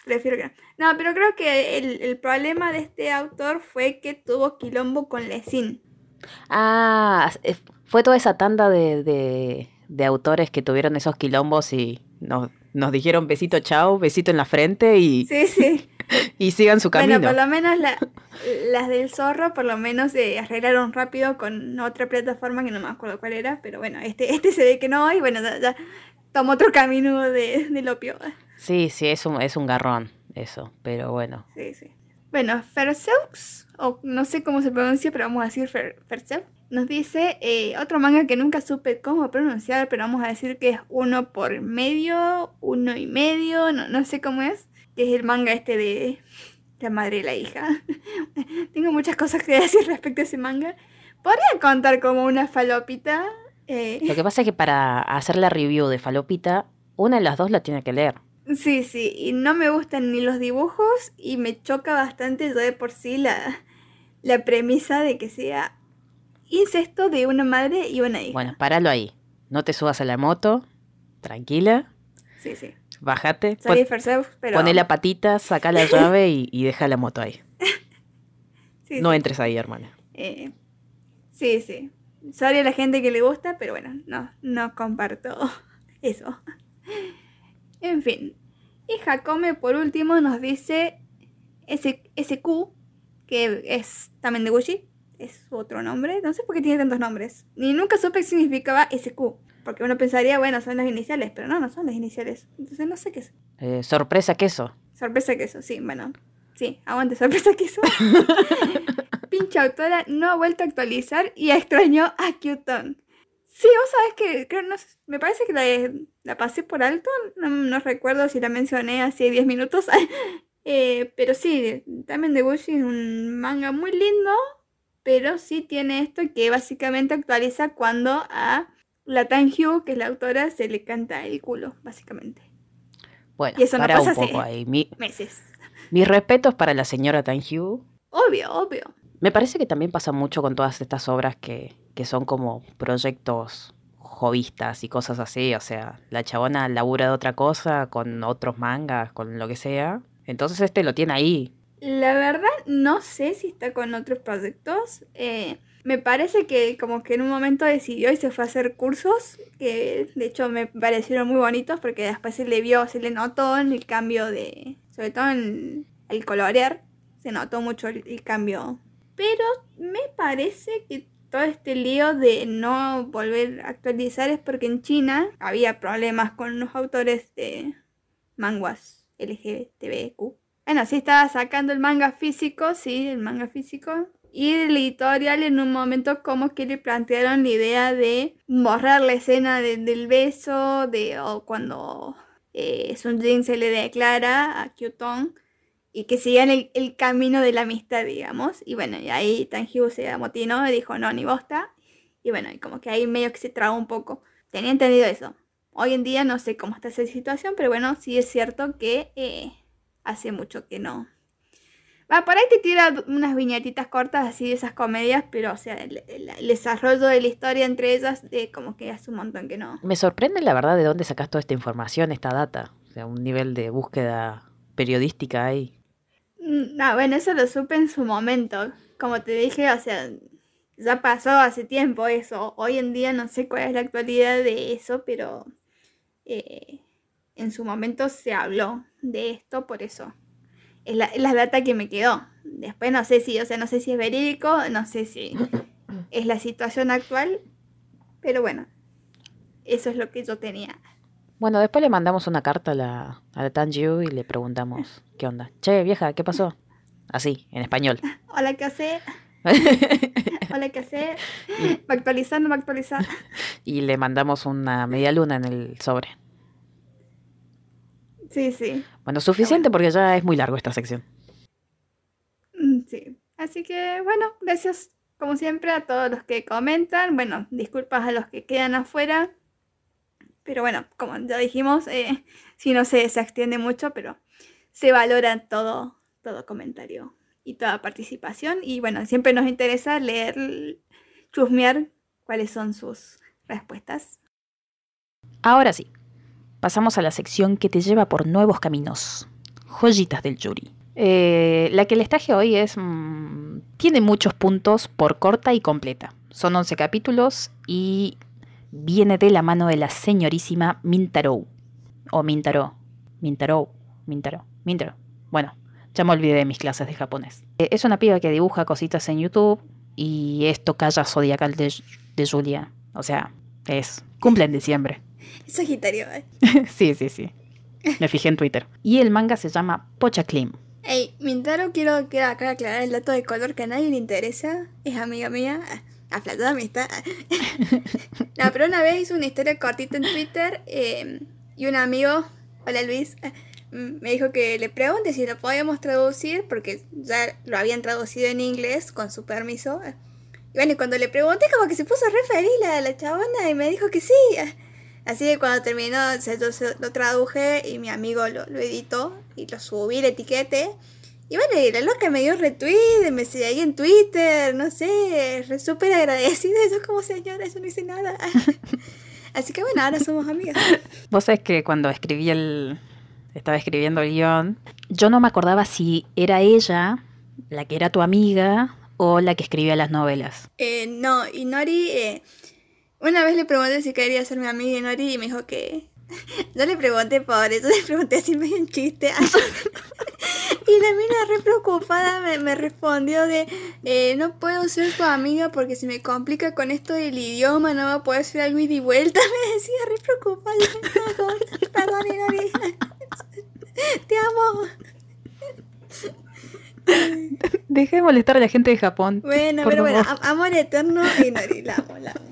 prefiero que no. No, pero creo que el, el problema de este autor fue que tuvo quilombo con Lesin. Ah, fue toda esa tanda de, de, de autores que tuvieron esos quilombos y nos, nos dijeron besito chao, besito en la frente y, Sí, sí. y sigan su camino. Bueno, por lo menos la- las del zorro, por lo menos se arreglaron rápido con otra plataforma que no me acuerdo cuál era, pero bueno, este, este se ve que no, y bueno, ya, ya tomó otro camino de, del opio. Sí, sí, es un, es un garrón eso, pero bueno. Sí, sí. Bueno, Ferseux, o no sé cómo se pronuncia, pero vamos a decir Fer, Ferseux, nos dice eh, otro manga que nunca supe cómo pronunciar, pero vamos a decir que es uno por medio, uno y medio, no, no sé cómo es, que es el manga este de la madre y la hija. Tengo muchas cosas que decir respecto a ese manga. Podría contar como una falopita. Eh, Lo que pasa es que para hacer la review de Falopita, una de las dos la tiene que leer. Sí, sí, y no me gustan ni los dibujos y me choca bastante yo de por sí la, la premisa de que sea incesto de una madre y una hija. Bueno, páralo ahí. No te subas a la moto, tranquila, Sí, sí. bájate, pon- pero... poné la patita, saca la llave y, y deja la moto ahí. sí, No sí. entres ahí, hermana. Eh, sí, sí. Sorry a la gente que le gusta, pero bueno, no, no comparto eso. En fin. Y Jacome, por último, nos dice SQ, que es también de Gucci. Es otro nombre. No sé por qué tiene tantos nombres. Ni nunca supe qué significaba SQ. Porque uno pensaría, bueno, son las iniciales, pero no, no son las iniciales. Entonces no sé qué es. Eh, sorpresa queso. Sorpresa queso, sí, bueno. Sí, aguante sorpresa queso. Pinche autora no ha vuelto a actualizar y extrañó a Qton. Sí, vos sabés que creo, no me parece que la, la pasé por alto. No, no recuerdo si la mencioné hace 10 minutos. Eh, pero sí, también de Gucci es un manga muy lindo. Pero sí tiene esto que básicamente actualiza cuando a la Tan Hugh, que es la autora, se le canta el culo, básicamente. Bueno, Y eso no para pasa un hace- poco ahí. Mi- Meses. mis respetos para la señora Tanhue. Obvio, obvio. Me parece que también pasa mucho con todas estas obras que, que son como proyectos jovistas y cosas así. O sea, la chabona labura de otra cosa con otros mangas, con lo que sea. Entonces este lo tiene ahí. La verdad, no sé si está con otros proyectos. Eh, me parece que como que en un momento decidió y se fue a hacer cursos, que de hecho me parecieron muy bonitos porque después se le vio, se le notó en el cambio de, sobre todo en el colorear, se notó mucho el, el cambio. Pero me parece que todo este lío de no volver a actualizar es porque en China había problemas con los autores de manguas LGTBQ. Bueno, sí estaba sacando el manga físico, sí, el manga físico. Y el editorial en un momento como que le plantearon la idea de borrar la escena de- del beso, de o cuando eh, Sun Jin se le declara a Kyuton y que sigan el, el camino de la amistad, digamos. Y bueno, y ahí Tanjiu se amotinó y dijo, no, ni bosta. Y bueno, y como que ahí medio que se trabó un poco. Tenía entendido eso. hoy en día no sé cómo está esa situación, pero bueno, sí es cierto que eh, hace mucho que no. Va, por ahí te tira unas viñetitas cortas así de esas comedias, pero o sea, el, desarrollo de la historia entre ellas, de como que hace un montón que no. Me sorprende la verdad de dónde sacas toda esta información, esta data. O sea, un nivel de búsqueda periodística ahí. Mm, No, bueno, eso lo supe en su momento. Como te dije, o sea, ya pasó hace tiempo eso. Hoy en día no sé cuál es la actualidad de eso, pero eh, en su momento se habló de esto, por eso. Es la, es la data que me quedó. Después no sé si, o sea, no sé si es verídico, no sé si es la situación actual, pero bueno, eso es lo que yo tenía. Bueno, después le mandamos una carta a la, a la y le preguntamos, ¿qué onda? Che, vieja, ¿qué pasó? Así, en español. Hola, ¿qué hace? Hola, ¿qué hace? ¿Va a actualizar? ¿No va a actualizar? y le mandamos una media luna en el sobre. Sí, sí. Bueno, suficiente porque ya es muy largo esta sección. Mm, Sí. Así que, bueno, gracias como siempre a todos los que comentan. Bueno, disculpas a los que quedan afuera. Pero bueno, como ya dijimos, eh, si no se, se extiende mucho, pero se valora todo, todo comentario y toda participación. Y bueno, siempre nos interesa leer, chusmear cuáles son sus respuestas. Ahora sí, pasamos a la sección que te lleva por nuevos caminos. Joyitas del Yuri. Eh, la que les traje hoy es. mm, tiene muchos puntos por corta y completa. Son 11 capítulos y viene de la mano de la señorísima Mintaro. O Mintaro. Mintaro. Mintaro. Mintaro. Bueno, ya me olvidé de mis clases de japonés. Eh, es una piba que dibuja cositas en YouTube y es Tocaya Zodiacal de, de Julia. O sea, es. Cumple en diciembre. Es Sagitario, ¿eh? sí, sí, sí. Me fijé en Twitter. Y el manga se llama Pocha Clim. Ey, Mintaro, quiero aclarar el dato de color que a nadie le interesa. Es amiga mía. Aflatada amistad. no, pero una vez hizo una historia cortita en Twitter eh, y un amigo, hola Luis, eh, me dijo que le pregunte si lo podíamos traducir porque ya lo habían traducido en inglés con su permiso. Y bueno, y cuando le pregunté como que se puso re feliz la, la chabona y me dijo que sí. Así que cuando terminó, o sea, yo lo traduje y mi amigo lo, lo editó y lo subí, le etiquete. Y bueno, y la loca me dio retweet, me seguí ahí en Twitter, no sé, súper agradecida. Yo como señora, yo no hice nada. Así que bueno, ahora somos amigas. Vos sabés que cuando escribí el. Estaba escribiendo el guion, yo no me acordaba si era ella la que era tu amiga o la que escribía las novelas. Eh, no, y Nori, eh, una vez le pregunté si quería ser mi amiga y Nori y me dijo que... Yo le pregunté por eso, le pregunté así medio en chiste. y la mina re preocupada me, me respondió de, eh, no puedo ser tu amiga porque se me complica con esto del idioma, no va a poder ser algo y vuelta. Me decía re preocupada. Yo, "No, Perdón, Nori. Te amo. Deja de molestar a la gente de Japón. Bueno, pero bueno, favor. amor eterno y Nori, la amo, la amo.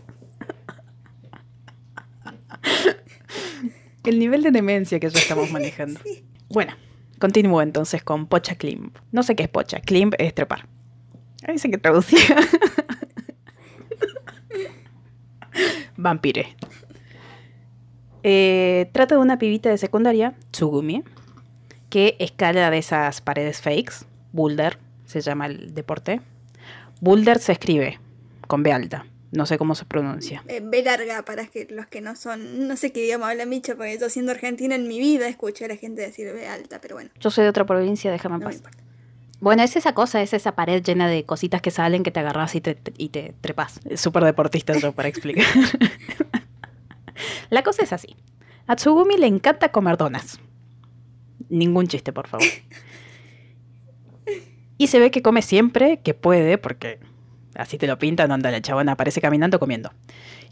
El nivel de demencia que ya estamos manejando. Bueno, continúo entonces con Pocha Climb. No sé qué es Pocha. Climb es trepar. Ahí dice que traducía. Vampire. Eh, trata de una pibita de secundaria, Tsugumi, que escala de esas paredes fakes. Boulder se llama el deporte. Boulder se escribe con B alta. No sé cómo se pronuncia. Eh, B larga para que los que no son, no sé qué idioma habla Micha, porque yo siendo argentina en mi vida escuché a la gente decir B alta, pero bueno, Yo soy de otra provincia, déjame en no paz. importa. Bueno, es esa cosa, es esa pared llena de cositas que salen que te agarras y te, y te trepas. Súper deportista yo para explicar. La cosa es así. A Tsugumi le encanta comer donas. Ningún chiste, por favor. Y se ve que come siempre que puede, porque así te lo pintan, onda la chabona aparece caminando comiendo.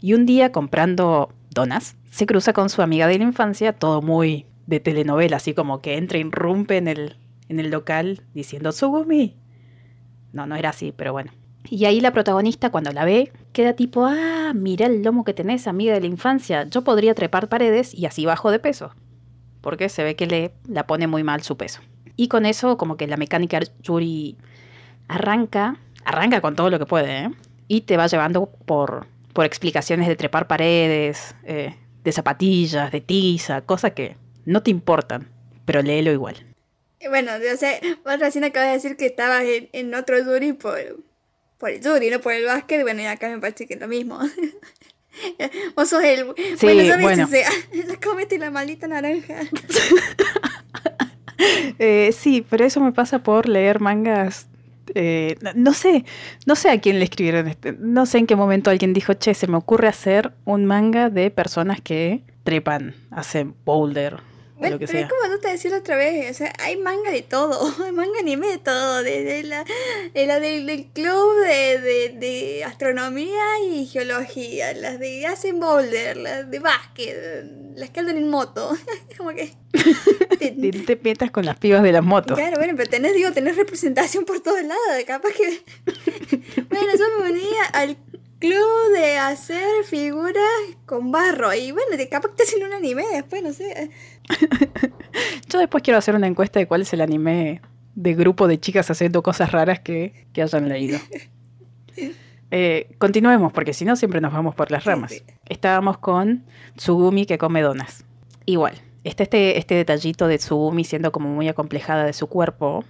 Y un día comprando donas, se cruza con su amiga de la infancia, todo muy de telenovela, así como que entra irrumpe en el, en el local diciendo Tsugumi. No, no era así, pero bueno. Y ahí la protagonista, cuando la ve, queda tipo, ah, mira el lomo que tenés, amiga de la infancia. Yo podría trepar paredes y así bajo de peso. Porque se ve que le la pone muy mal su peso. Y con eso, como que la mecánica Yuri arranca, arranca con todo lo que puede, ¿eh? Y te va llevando por, por explicaciones de trepar paredes, eh, de zapatillas, de tiza, cosas que no te importan, pero léelo igual. Bueno, o sea, vos recién acabas de decir que estabas en, otro Yuri por, por el Yuri, no por el básquet. Bueno, y acá me parece que es lo mismo. vos sos el. Sí, bueno, bueno. O sea, comete la maldita naranja. eh, sí, pero eso me pasa por leer mangas. Eh, no sé, no sé a quién le escribieron este. No sé en qué momento alguien dijo, che, se me ocurre hacer un manga de personas que trepan, hacen boulder bueno, pero es como tú te decía otra vez, o sea, hay manga de todo, hay manga anime de todo, desde la, de la del, club de, de, de, astronomía y geología, las de hacen boulder, las de básquet, las que andan en moto, como que... te, te metas con las pibas de las motos. Claro, bueno, pero tenés, digo, tenés representación por todos lados, capaz que... bueno, yo me venía al club de hacer figuras con barro. Y bueno, de capaz que hacen un anime después, no sé. Yo después quiero hacer una encuesta de cuál es el anime de grupo de chicas haciendo cosas raras que, que hayan leído. Eh, continuemos, porque si no siempre nos vamos por las ramas. Estábamos con Tsugumi que come donas. Igual, está este, este detallito de Tsugumi siendo como muy acomplejada de su cuerpo,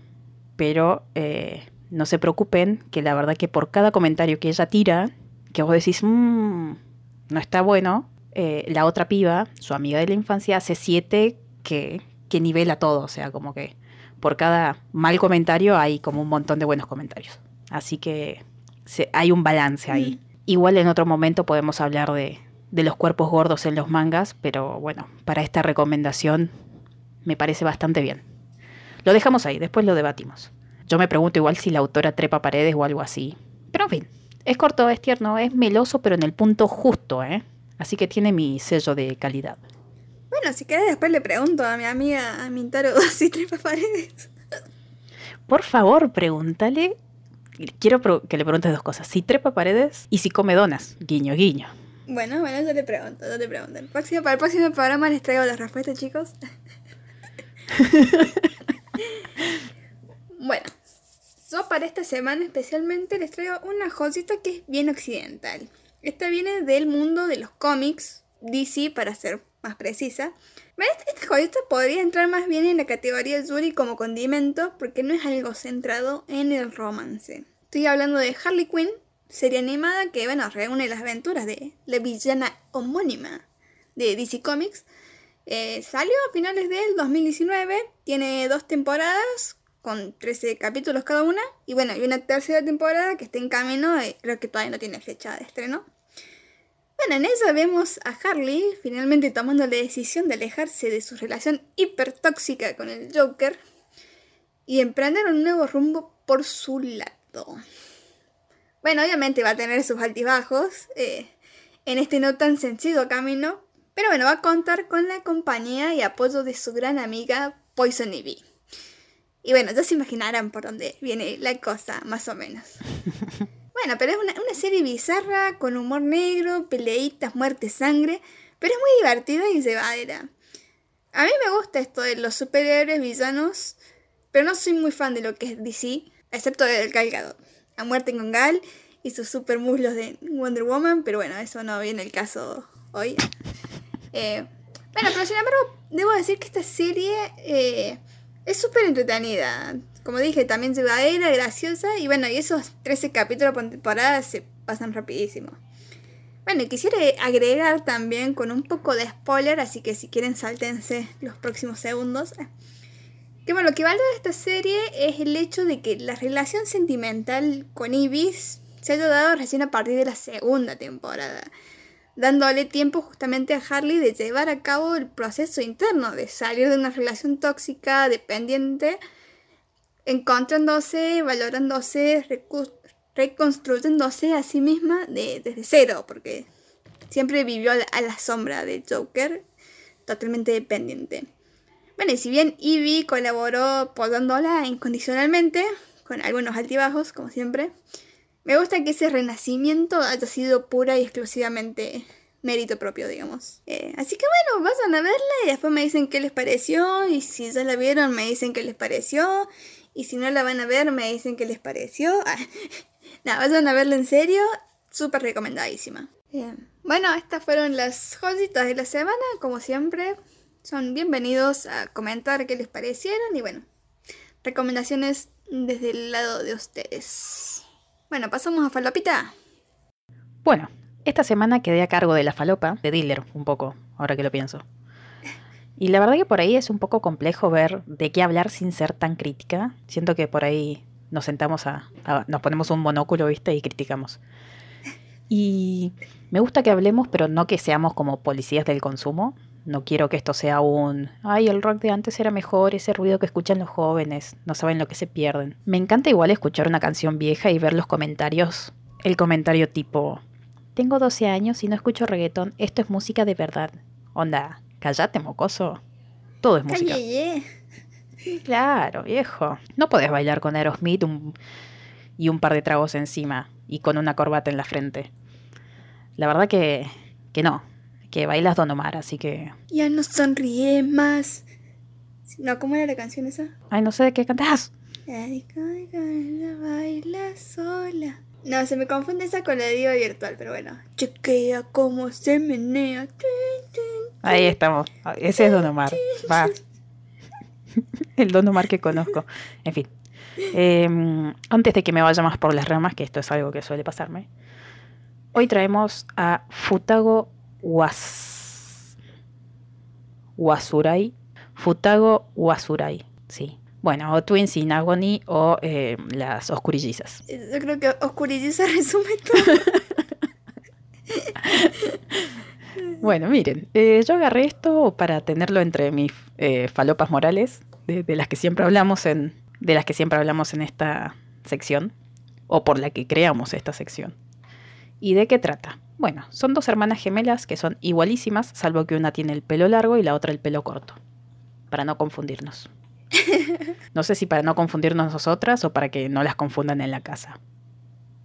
pero eh, no se preocupen, que la verdad que por cada comentario que ella tira, que vos decís, mmm, no está bueno, eh, la otra piba, su amiga de la infancia, hace siete que, que nivela todo, o sea, como que por cada mal comentario hay como un montón de buenos comentarios. Así que hay un balance ahí. Igual en otro momento podemos hablar de, de los cuerpos gordos en los mangas, pero bueno, para esta recomendación me parece bastante bien. Lo dejamos ahí, después lo debatimos. Yo me pregunto igual si la autora trepa paredes o algo así. Pero en fin, es corto, es tierno, es meloso, pero en el punto justo, ¿eh? Así que tiene mi sello de calidad. Bueno, si querés después le pregunto a mi amiga, a Mintaro, si trepa paredes. Por favor, pregúntale. Quiero que le preguntes dos cosas. Si trepa paredes y si come donas. Guiño, guiño. Bueno, bueno, yo le pregunto, yo le pregunto. próximo, para el próximo programa les traigo las respuestas, chicos. bueno, yo para esta semana especialmente les traigo una jodita que es bien occidental. Esta viene del mundo de los cómics, DC para ser más precisa. Esta joyita podría entrar más bien en la categoría Yuri como condimento porque no es algo centrado en el romance. Estoy hablando de Harley Quinn, serie animada que bueno, reúne las aventuras de la villana homónima de DC Comics. Eh, salió a finales del 2019, tiene dos temporadas con 13 capítulos cada una. Y bueno, hay una tercera temporada que está en camino, y creo que todavía no tiene fecha de estreno. Bueno, en ella vemos a Harley finalmente tomando la decisión de alejarse de su relación hipertóxica con el Joker y emprender un nuevo rumbo por su lado. Bueno, obviamente va a tener sus altibajos eh, en este no tan sencillo camino, pero bueno, va a contar con la compañía y apoyo de su gran amiga Poison Ivy. Y bueno, ya se imaginarán por dónde viene la cosa, más o menos. Bueno, pero es una, serie bizarra, con humor negro, peleitas, muerte, sangre, pero es muy divertida y llevadera. A mí me gusta esto de los superhéroes villanos, pero no soy muy fan de lo que es DC, excepto del Calgado. A muerte con Gal y sus super muslos de Wonder Woman, pero bueno, eso no viene el caso hoy. Eh, bueno, pero sin embargo, debo decir que esta serie eh, es súper entretenida. Como dije, también llevadera, graciosa. Y bueno, y esos 13 capítulos por temporada se pasan rapidísimo. Bueno, quisiera agregar también con un poco de spoiler, así que si quieren saltense los próximos segundos. Que bueno, lo que vale de esta serie es el hecho de que la relación sentimental con Ibis se haya dado recién a partir de la segunda temporada dándole tiempo justamente a Harley de llevar a cabo el proceso interno, de salir de una relación tóxica, dependiente, encontrándose, valorándose, reconstruyéndose a sí misma desde cero, porque siempre vivió a la, sombra de Joker, totalmente dependiente. Bueno, y si bien Evie colaboró apoyándola incondicionalmente, con algunos altibajos, como siempre, me gusta que ese renacimiento haya sido pura y exclusivamente mérito propio, digamos. Eh, así que bueno, vayan a verla y después me dicen qué les pareció. Y si ya la vieron, me dicen qué les pareció. Y si no la van a ver, me dicen qué les pareció. Nada, vayan a verla en serio. Súper recomendadísima. Bien. Bueno, estas fueron las joyitas de la semana, como siempre. Son bienvenidos a comentar qué les parecieron y bueno, recomendaciones desde el lado de ustedes. Bueno, pasamos a Falopita. Bueno, esta semana quedé a cargo de la falopa, de dealer, un poco, ahora que lo pienso. Y la verdad que por ahí es un poco complejo ver de qué hablar sin ser tan crítica. Siento que por ahí nos sentamos a, nos ponemos un monóculo, ¿viste? Y criticamos. Y me gusta que hablemos, pero no que seamos como policías del consumo. No quiero que esto sea un, ay, el rock de antes era mejor, ese ruido que escuchan los jóvenes, no saben lo que se pierden. Me encanta igual escuchar una canción vieja y ver los comentarios. El comentario tipo, tengo 12 años y no escucho reggaetón, esto es música de verdad. Onda, callate, mocoso. Todo es música. Claro, viejo. No podés bailar con Aerosmith un- y un par de tragos encima y con una corbata en la frente. La verdad que, que no, que bailas Don Omar, así que... Ya no sonríe más. No, ¿cómo era la canción esa? Ay, no sé de qué la baila sola. No, se me confunde esa con la diva virtual, pero bueno. Chequea cómo se menea. Ahí estamos. Ese es Don Omar. Va. El Don Omar que conozco. En fin. Eh, antes de que me vaya más por las ramas, que esto es algo que suele pasarme, hoy traemos a Futago Was... Wasurai. Futago Wasurai. Sí. Bueno, o Twins in Agony o eh, las Oscurillizas. Yo creo que Oscurilliza resume todo. Bueno, miren, eh, yo agarré esto para tenerlo entre mis eh, falopas morales, de, de las que siempre hablamos en, de las que siempre hablamos en esta sección, o por la que creamos esta sección. ¿Y de qué trata? Bueno, son dos hermanas gemelas que son igualísimas, salvo que una tiene el pelo largo y la otra el pelo corto, para no confundirnos. No sé si para no confundirnos nosotras o para que no las confundan en la casa.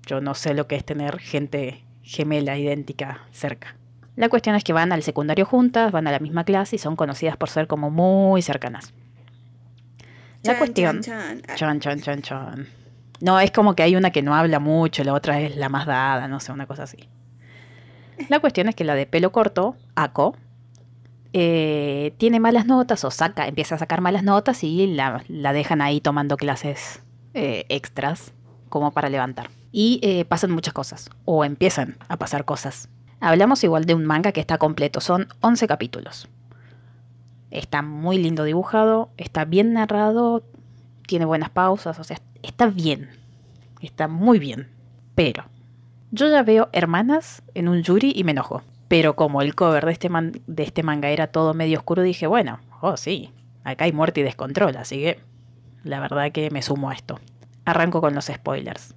Yo no sé lo que es tener gente gemela idéntica cerca. La cuestión es que van al secundario juntas, van a la misma clase y son conocidas por ser como muy cercanas. La Chan, cuestión... chan, chan. Ah, Chan, chan, chan, chan. No, es como que hay una que no habla mucho, la otra es la más dada, no sé, una cosa así. La cuestión es que la de pelo corto, Ako, eh, tiene malas notas o saca, empieza a sacar malas notas y la, dejan ahí tomando clases eh, extras como para levantar. Y eh, pasan muchas cosas, o empiezan a pasar cosas. Hablamos igual de un manga que está completo, son 11 capítulos. Está muy lindo dibujado, está bien narrado, tiene buenas pausas, o sea, está bien. Está muy bien. Pero yo ya veo hermanas en un yuri y me enojo. Pero como el cover de este, de este manga era todo medio oscuro, dije, bueno, oh sí, acá hay muerte y descontrol, así que la verdad que me sumo a esto. Arranco con los spoilers.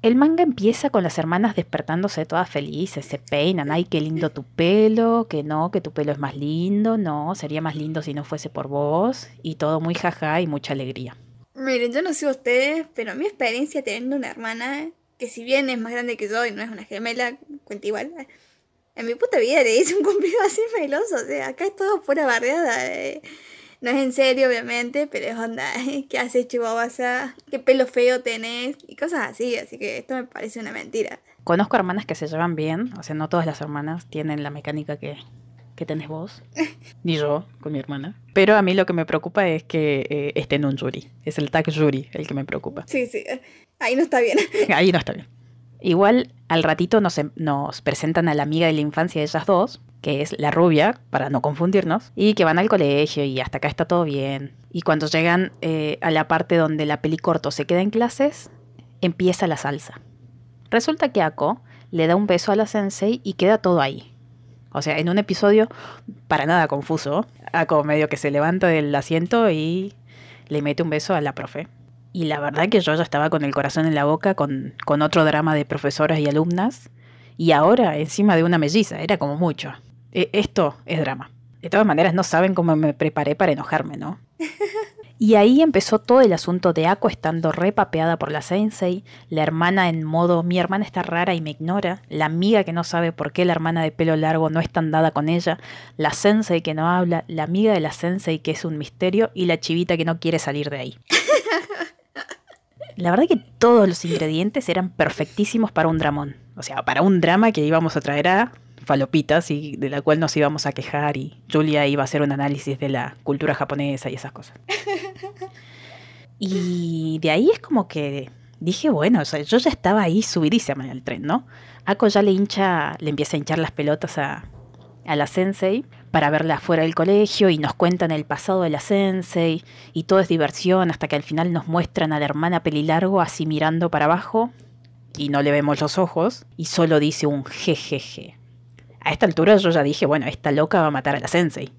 El manga empieza con las hermanas despertándose todas felices, se peinan, ay, qué lindo tu pelo, que no, que tu pelo es más lindo, no, sería más lindo si no fuese por vos, y todo muy jaja y mucha alegría. Miren, yo no sé ustedes, pero mi experiencia teniendo una hermana, que si bien es más grande que yo y no es una gemela, cuenta igual. En mi puta vida le hice un cumplido así meloso, o sea, acá es todo pura bardeada. eh. No es en serio, obviamente, pero es onda, ¿qué haces, chihuahuasa? ¿Qué pelo feo tenés? Y cosas así, así que esto me parece una mentira. Conozco hermanas que se llevan bien, o sea, no todas las hermanas tienen la mecánica que, que tenés vos, ni yo con mi hermana. Pero a mí lo que me preocupa es que eh, esté en un jury, es el tag jury el que me preocupa. Sí, sí, ahí no está bien. Ahí no está bien. Igual al ratito nos, em- nos presentan a la amiga de la infancia de ellas dos, que es la rubia, para no confundirnos, y que van al colegio y hasta acá está todo bien. Y cuando llegan eh, a la parte donde la peli corto se queda en clases, empieza la salsa. Resulta que Ako le da un beso a la sensei y queda todo ahí. O sea, en un episodio para nada confuso, Ako medio que se levanta del asiento y le mete un beso a la profe. Y la verdad que yo ya estaba con el corazón en la boca con, con otro drama de profesoras y alumnas. Y ahora encima de una melliza, era como mucho. E- esto es drama. De todas maneras, no saben cómo me preparé para enojarme, ¿no? Y ahí empezó todo el asunto de Ako estando repapeada por la sensei, la hermana en modo mi hermana está rara y me ignora, la amiga que no sabe por qué la hermana de pelo largo no es tan dada con ella, la sensei que no habla, la amiga de la sensei que es un misterio y la chivita que no quiere salir de ahí. La verdad que todos los ingredientes eran perfectísimos para un dramón. O sea, para un drama que íbamos a traer a falopitas y de la cual nos íbamos a quejar y Julia iba a hacer un análisis de la cultura japonesa y esas cosas. Y de ahí es como que dije, bueno, o sea, yo ya estaba ahí subidísima en el tren, ¿no? Ako ya le hincha, le empieza a hinchar las pelotas a, a la sensei para verla fuera del colegio y nos cuentan el pasado de la sensei y todo es diversión hasta que al final nos muestran a la hermana pelilargo así mirando para abajo y no le vemos los ojos y solo dice un jejeje. A esta altura yo ya dije, bueno, esta loca va a matar a la sensei.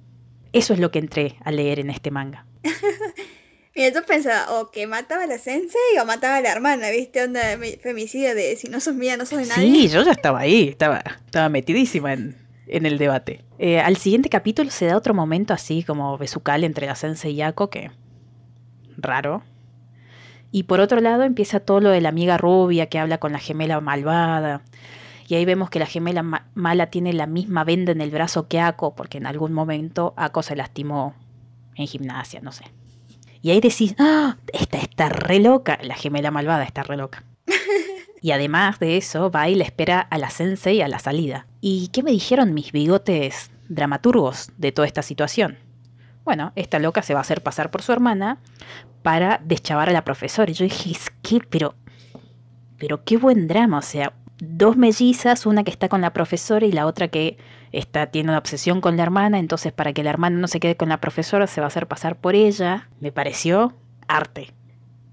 Eso es lo que entré a leer en este manga. Mira, yo pensaba, o que mataba a la sensei o mataba a la hermana, ¿viste? Onda femicida de si no sos mía, no sos de nadie. Sí, yo ya estaba ahí, estaba, estaba metidísima en, en el debate. Eh, al siguiente capítulo se da otro momento así como besucal entre la sensei y Ako, que raro. Y por otro lado empieza todo lo de la amiga rubia que habla con la gemela malvada. Y ahí vemos que la gemela ma- mala tiene la misma venda en el brazo que Ako, porque en algún momento Ako se lastimó en gimnasia, no sé. Y ahí decís, ¡ah! Esta está re loca. La gemela malvada está re loca. Y además de eso, va y le espera a la sensei a la salida. ¿Y qué me dijeron mis bigotes dramaturgos de toda esta situación? Bueno, esta loca se va a hacer pasar por su hermana para deschavar a la profesora. Y yo dije, es pero, pero qué buen drama. O sea, dos mellizas, una que está con la profesora y la otra que está, tiene una obsesión con la hermana. Entonces, para que la hermana no se quede con la profesora, se va a hacer pasar por ella. Me pareció arte.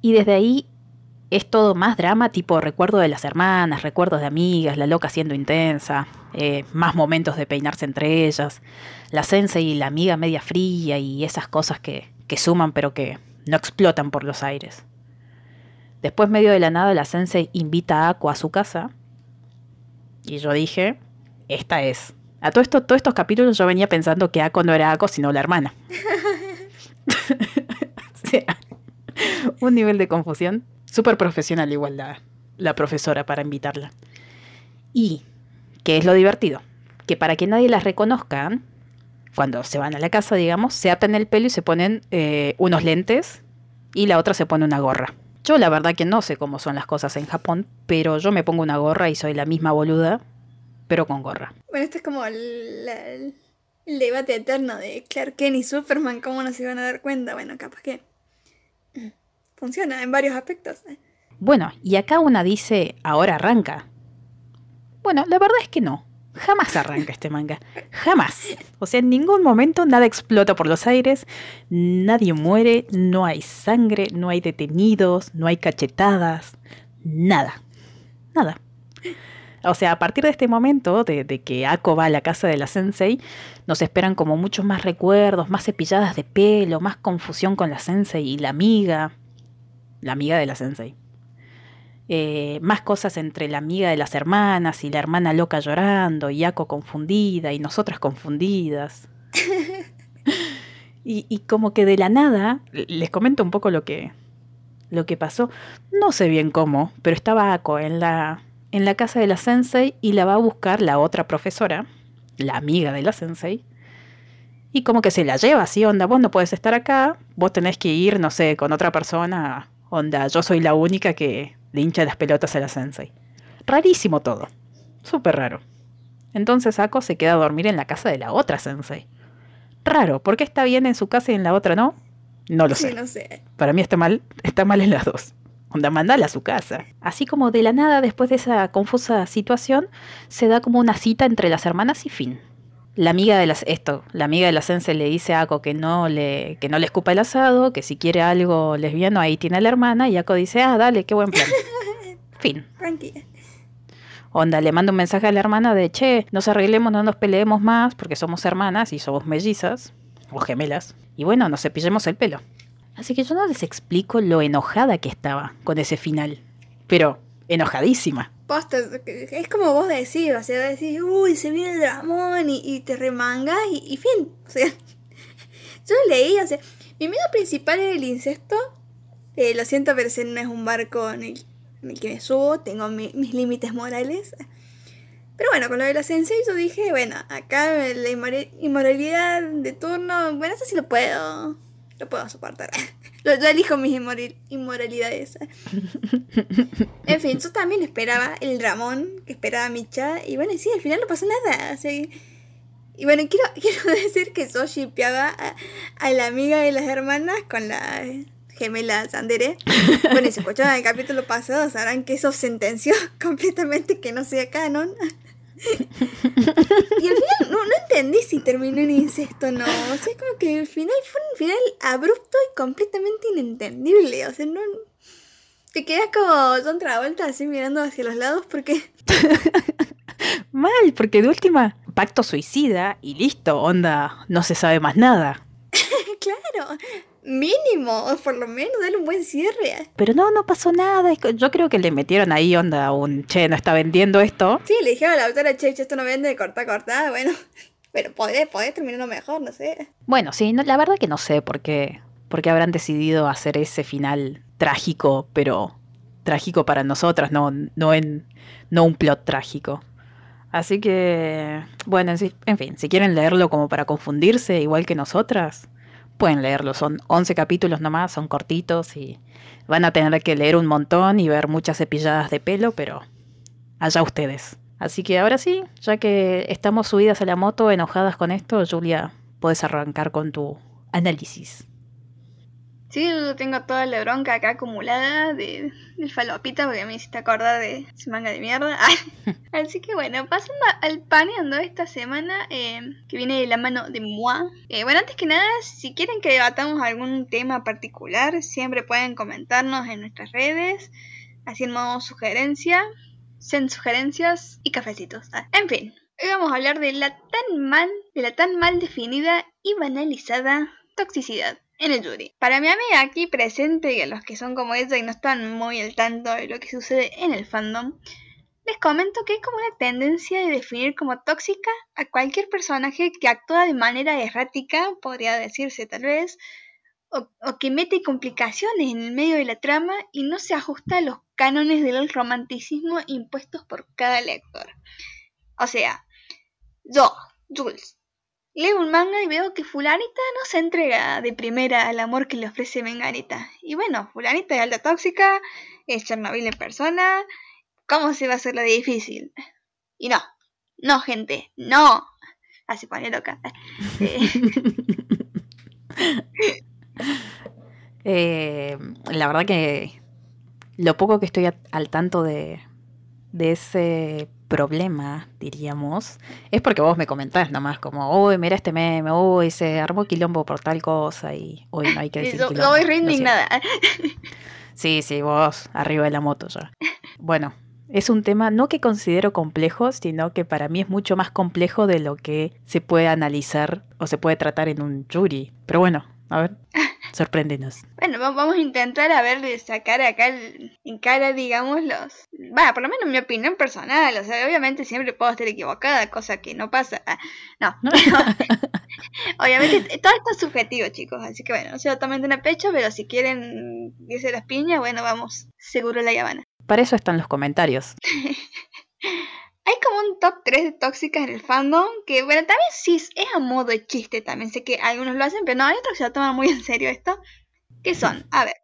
Y desde ahí es todo más drama, tipo recuerdo de las hermanas, recuerdos de amigas, la loca siendo intensa, eh, más momentos de peinarse entre ellas, la sensei y la amiga media fría y esas cosas que, que suman pero que no explotan por los aires. Después, medio de la nada, la sensei invita a Ako a su casa y yo dije, esta es. A todo esto, todos estos capítulos yo venía pensando que Ako no era Ako, sino la hermana. o sea, un nivel de confusión. Súper profesional igual la, la profesora para invitarla. Y, ¿qué es lo divertido? Que para que nadie las reconozca, cuando se van a la casa, digamos, se atan el pelo y se ponen eh, unos lentes y la otra se pone una gorra. Yo la verdad que no sé cómo son las cosas en Japón, pero yo me pongo una gorra y soy la misma boluda, pero con gorra. Bueno, esto es como el, debate eterno de Clark Kent y Superman, ¿cómo no se iban a dar cuenta? Bueno, capaz que funciona en varios aspectos. Bueno, y acá una dice, ahora arranca. Bueno, la verdad es que no. Jamás arranca este manga. Jamás. O sea, en ningún momento nada explota por los aires, nadie muere, no hay sangre, no hay detenidos, no hay cachetadas, nada. Nada. O sea, a partir de este momento, de, que Ako va a la casa de la sensei, nos esperan como muchos más recuerdos, más cepilladas de pelo, más confusión con la sensei y la amiga. La amiga de la sensei. Eh, más cosas entre la amiga de las hermanas y la hermana loca llorando, y Ako confundida y nosotras confundidas. y, y como que de la nada, les comento un poco lo que, lo que pasó. No sé bien cómo, pero estaba Ako en la, en la casa de la sensei y la va a buscar la otra profesora, la amiga de la sensei. Y como que se la lleva así, onda, vos no puedes estar acá, vos tenés que ir, no sé, con otra persona, onda, yo soy la única que le hincha las pelotas a la sensei. Rarísimo todo, súper raro. Entonces Ako se queda a dormir en la casa de la otra sensei. Raro, ¿por qué está bien en su casa y en la otra no? No lo Sí, sé. no sé. Para mí está mal, está mal en las dos. Onda, mandala a su casa. Así como de la nada, después de esa confusa situación, se da como una cita entre las hermanas y fin. La amiga de las esto, la amiga de la sensei le dice a Ako que no le que no le escupa el asado, que si quiere algo lesbiano ahí tiene a la hermana y Ako dice, "Ah, dale, qué buen plan." fin. Tranquila. Onda, le manda un mensaje a la hermana de, "Che, nos arreglemos, no nos peleemos más porque somos hermanas y somos mellizas o gemelas." Y bueno, nos cepillemos el pelo. Así que yo no les explico lo enojada que estaba con ese final. Pero enojadísima. Posta, es como vos decís, o sea, decís, uy, se viene el dramón y, te remangas y, y fin. O sea, yo leí, o sea, mi miedo principal era el incesto. Eh, lo siento, pero ese no es un barco en el, en el que me subo, tengo mi- mis límites morales. Pero bueno, con lo de la sensei yo dije, bueno, acá la inmora- inmoralidad de turno, bueno, eso sí lo puedo, lo puedo soportar. Yo, yo elijo mis inmoral- inmoralidades. en fin, yo también esperaba el Ramón, que esperaba a Micha, y bueno, sí, al final no pasó nada. y bueno, quiero, quiero decir que yo shipeaba a, a la amiga de las hermanas con la gemela Sandere. Bueno, si escucharon el capítulo pasado, sabrán que eso sentenció completamente que no sea canon. Y al final no, no entendí si terminó en incesto o no. O sea, como que el final fue un final abrupto y completamente inentendible. O sea, no. Te quedas como John Travolta así mirando hacia los lados porque. Mal, porque de última, pacto suicida y listo, onda, no se sabe más nada. claro, mínimo, por lo menos dale un buen cierre. Pero no, no pasó nada. Yo creo que le metieron ahí onda un che, no está vendiendo esto. Sí, le dijeron a la autora, che, che, esto no vende, corta, corta. Bueno, pero podés, podés terminarlo mejor, no sé. Bueno, sí, no, la verdad que no sé por qué, por qué habrán decidido hacer ese final trágico, pero trágico para nosotras, no, no, en, no un plot trágico. Así que, bueno, en fin, si quieren leerlo como para confundirse, igual que nosotras, pueden leerlo. Son 11 capítulos nomás, son cortitos y van a tener que leer un montón y ver muchas cepilladas de pelo, pero allá ustedes. Así que ahora sí, ya que estamos subidas a la moto enojadas con esto, Julia, puedes arrancar con tu análisis. Sí, yo tengo toda la bronca acá acumulada de, del falopita porque me hiciste acordar de ese manga de mierda. Así que bueno, pasando al paneando esta semana eh, que viene de la mano de Moi. Eh, bueno, antes que nada, si quieren que debatamos algún tema particular, siempre pueden comentarnos en nuestras redes, haciendo sugerencia, sen sugerencias y cafecitos. Ah, En fin, hoy vamos a hablar de la tan mal, de la tan mal definida y banalizada toxicidad en el jury. Para mi amiga aquí presente y a los que son como ella y no están muy al tanto de lo que sucede en el fandom, les comento que es como una tendencia de definir como tóxica a cualquier personaje que actúa de manera errática, podría decirse tal vez, o, o que mete complicaciones en el medio de la trama y no se ajusta a los cánones del romanticismo impuestos por cada lector. O sea, yo, Jules, Leo un manga y veo que fulanita no se entrega de primera al amor que le ofrece Menganita. Y bueno, fulanita es alta tóxica, es Chernobyl en persona. ¿Cómo se va a hacer la de difícil? Y no, no gente, no. Así pone loca. Eh, Eh, la verdad que lo poco que estoy a- al tanto de, de ese problema, diríamos, es porque vos me comentás nomás, como, uy, mira este meme, uy, se armó quilombo por tal cosa y, uy, no hay que decir yo, quilombo, yo voy indignada. Sí, sí, vos arriba de la moto ya. Bueno, es un tema no que considero complejo, sino que para mí es mucho más complejo de lo que se puede analizar o se puede tratar en un jury. Pero bueno, a ver, sorpréndenos. Bueno, va- vamos a intentar a ver de sacar acá el- en cara, digamos, los... Va, por lo menos mi opinión personal, o sea, obviamente siempre puedo estar equivocada, cosa que no pasa. Ah, No, obviamente todo esto es subjetivo, chicos, así que bueno, no se lo tomen de una pecho, pero si quieren irse las piñas, bueno, vamos, seguro la Habana. Para eso están los comentarios. Hay como un top 3 de tóxicas en el fandom, que bueno, también sí es a modo de chiste, también sé que algunos lo hacen, pero no, hay otros que se lo toman muy en serio esto. Que son, a ver,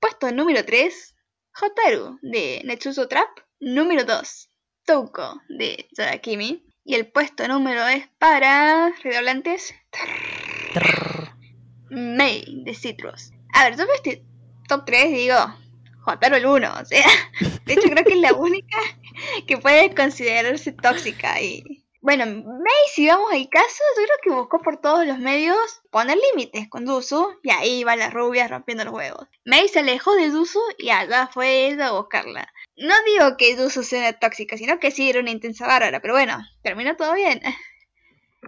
puesto número 3, Hotaru de Netsuzo Trap. Número 2, Touko de Yadakimi. Y el puesto número es para redoblantes. May de Citrus. A ver, yo veo este top 3 y digo, Jotaro el 1, o sea, de hecho creo que es la única que puede considerarse tóxica y... Bueno, May, si vamos al caso, yo creo que buscó por todos los medios poner límites con Dusu y ahí va la rubia rompiendo los huevos. May se alejó de Dusu y allá fue ella a buscarla. No digo que Dusu sea tóxica, sino que sí era una intensa bárbara, pero bueno, terminó todo bien.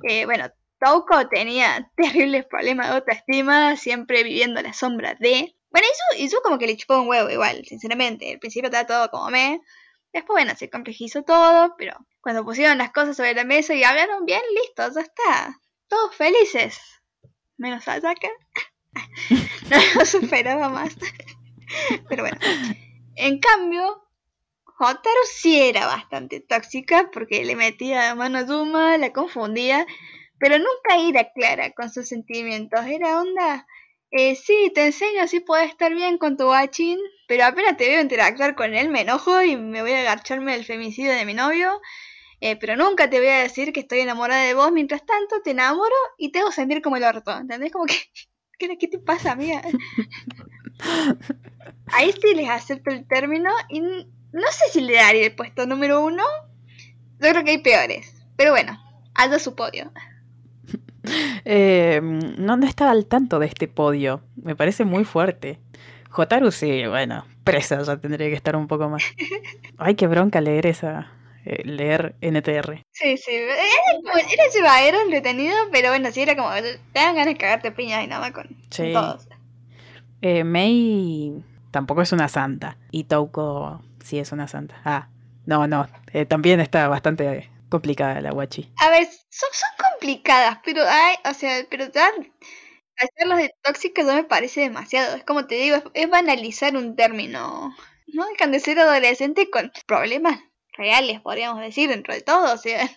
Eh, bueno, Touko tenía terribles problemas de autoestima, siempre viviendo a la sombra de... Bueno, y su como que le chupó un huevo igual, sinceramente. Al principio estaba todo como me. Después, bueno, se complejizó todo, pero cuando pusieron las cosas sobre la mesa y hablaron bien, listo, ya está. Todos felices. Menos Ayaka. no lo superaba más. pero bueno. En cambio, Hotaru sí era bastante tóxica porque le metía mano a Duma, la confundía, pero nunca era clara con sus sentimientos. Era onda, Eh, sí, te enseño así puedes estar bien con tu guachín, pero apenas te veo interactuar con él me enojo y me voy a agacharme del femicidio de mi novio. Eh, pero nunca te voy a decir que estoy enamorada de vos, mientras tanto te enamoro y te hago sentir como el orto, ¿entendés? Como que, ¿qué, qué te pasa, amiga? Ahí sí les acepto el término y no sé si le daría el puesto número uno. Yo creo que hay peores, pero bueno, algo su podio. Eh, no, no estaba al tanto de este podio. Me parece muy fuerte. Jotaru sí, bueno, presa ya tendría que estar un poco más. Ay, qué bronca leer esa. Eh, leer NTR. Sí, sí. Era, era llevadero, entretenido, pero bueno, sí era como. Te dan ganas de cagarte piñas y nada más con, Sí. todos. Eh, Mei tampoco es una santa. Y Touko sí es una santa. Ah, no, no. eh, también está bastante complicada la guachi. A ver, son, son complicadas, pero hay, o sea, pero ya hacerlas de tóxicas no me parece demasiado. Es como te digo, es, es banalizar un término. No dejan de ser adolescentes con problemas reales, podríamos decir, dentro de todo. O sea,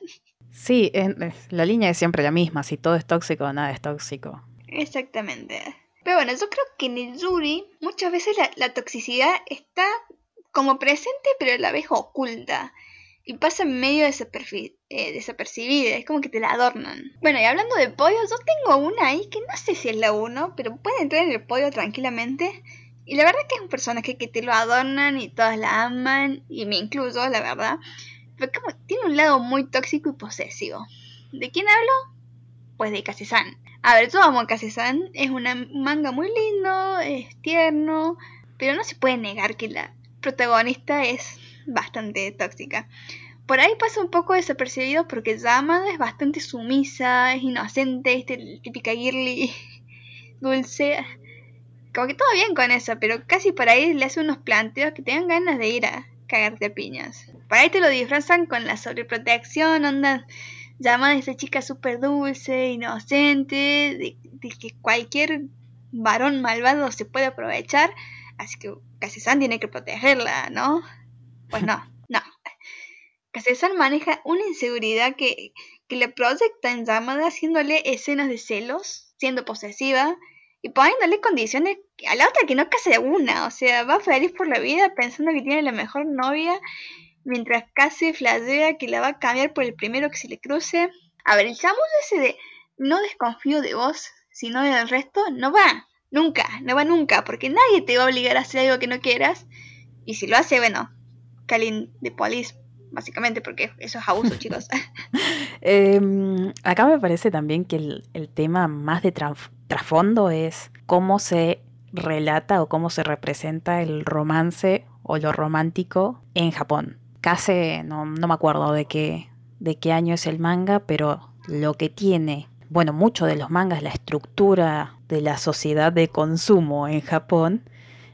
Sí, en- eh, la línea es siempre la misma. Si todo es tóxico, nada es tóxico. exactamente. Pero bueno, yo creo que en el Yuri muchas veces la, la toxicidad está como presente, pero a la vez oculta. Y pasa en medio desaperci- eh, desapercibida, es como que te la adornan. Bueno, y hablando de pollo, yo tengo una ahí que no sé si es la uno, pero puede entrar en el pollo tranquilamente. Y la verdad que es un personaje que te lo adornan y todas la aman, y me incluyo, la verdad. Pero como tiene un lado muy tóxico y posesivo. ¿De quién hablo? Pues de Kase-san. A ver, yo amo a Kase-san, es una- un manga muy lindo, es tierno, pero no se puede negar que la protagonista es bastante tóxica. Por ahí pasa un poco desapercibido porque Yamada es bastante sumisa, es inocente, es típica girly dulce. Como que todo bien con eso, pero casi por ahí le hace unos planteos que te dan ganas de ir a cagarte a piñas. Por ahí te lo disfrazan con la sobreprotección, onda. Yamada es esa chica súper dulce, inocente, de, de que cualquier varón malvado se puede aprovechar. Así que Kase-san tiene que protegerla, ¿no? Pues no, Kase-san maneja una inseguridad que, que le proyecta en Yamada haciéndole escenas de celos, siendo posesiva y poniéndole condiciones a la otra que no case una. O sea, va feliz por la vida pensando que tiene la mejor novia, mientras casi flashea que la va a cambiar por el primero que se le cruce. A ver, el chamullo ese de no desconfío de vos, sino del resto, no va. Nunca, no va nunca, porque nadie te va a obligar a hacer algo que no quieras. Y si lo hace, bueno, Kalin de Police, básicamente, porque eso es abuso, chicos. Em, acá me parece también que el, el tema más de trasfondo es cómo se relata o cómo se representa el romance o lo romántico en Japón. Casi no, no me acuerdo de qué, de qué año es el manga, pero lo que tiene, bueno, mucho de los mangas, la estructura de la sociedad de consumo en Japón,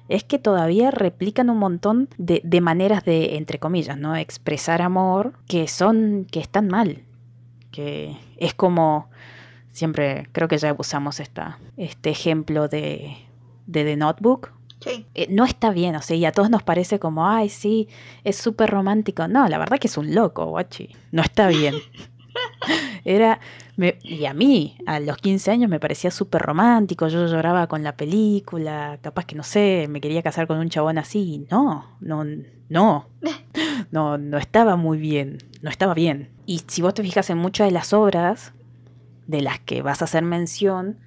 es que todavía replican un montón de, de maneras de, entre comillas, ¿no? Expresar amor que son, que están mal. Que es como, siempre creo que ya usamos esta, este ejemplo de, de The Notebook. Sí. Eh, no está bien, o sea, y a todos nos parece como, ay, sí, es súper romántico. No, la verdad que es un loco, guachi. No está bien. Era, me- y a mí, a los 15 años me parecía súper romántico, yo lloraba con la película, capaz que no sé, me quería casar con un chabón así. No, no, no, no, no estaba muy bien, no estaba bien. Y si vos te fijas en muchas de las obras de las que vas a hacer mención,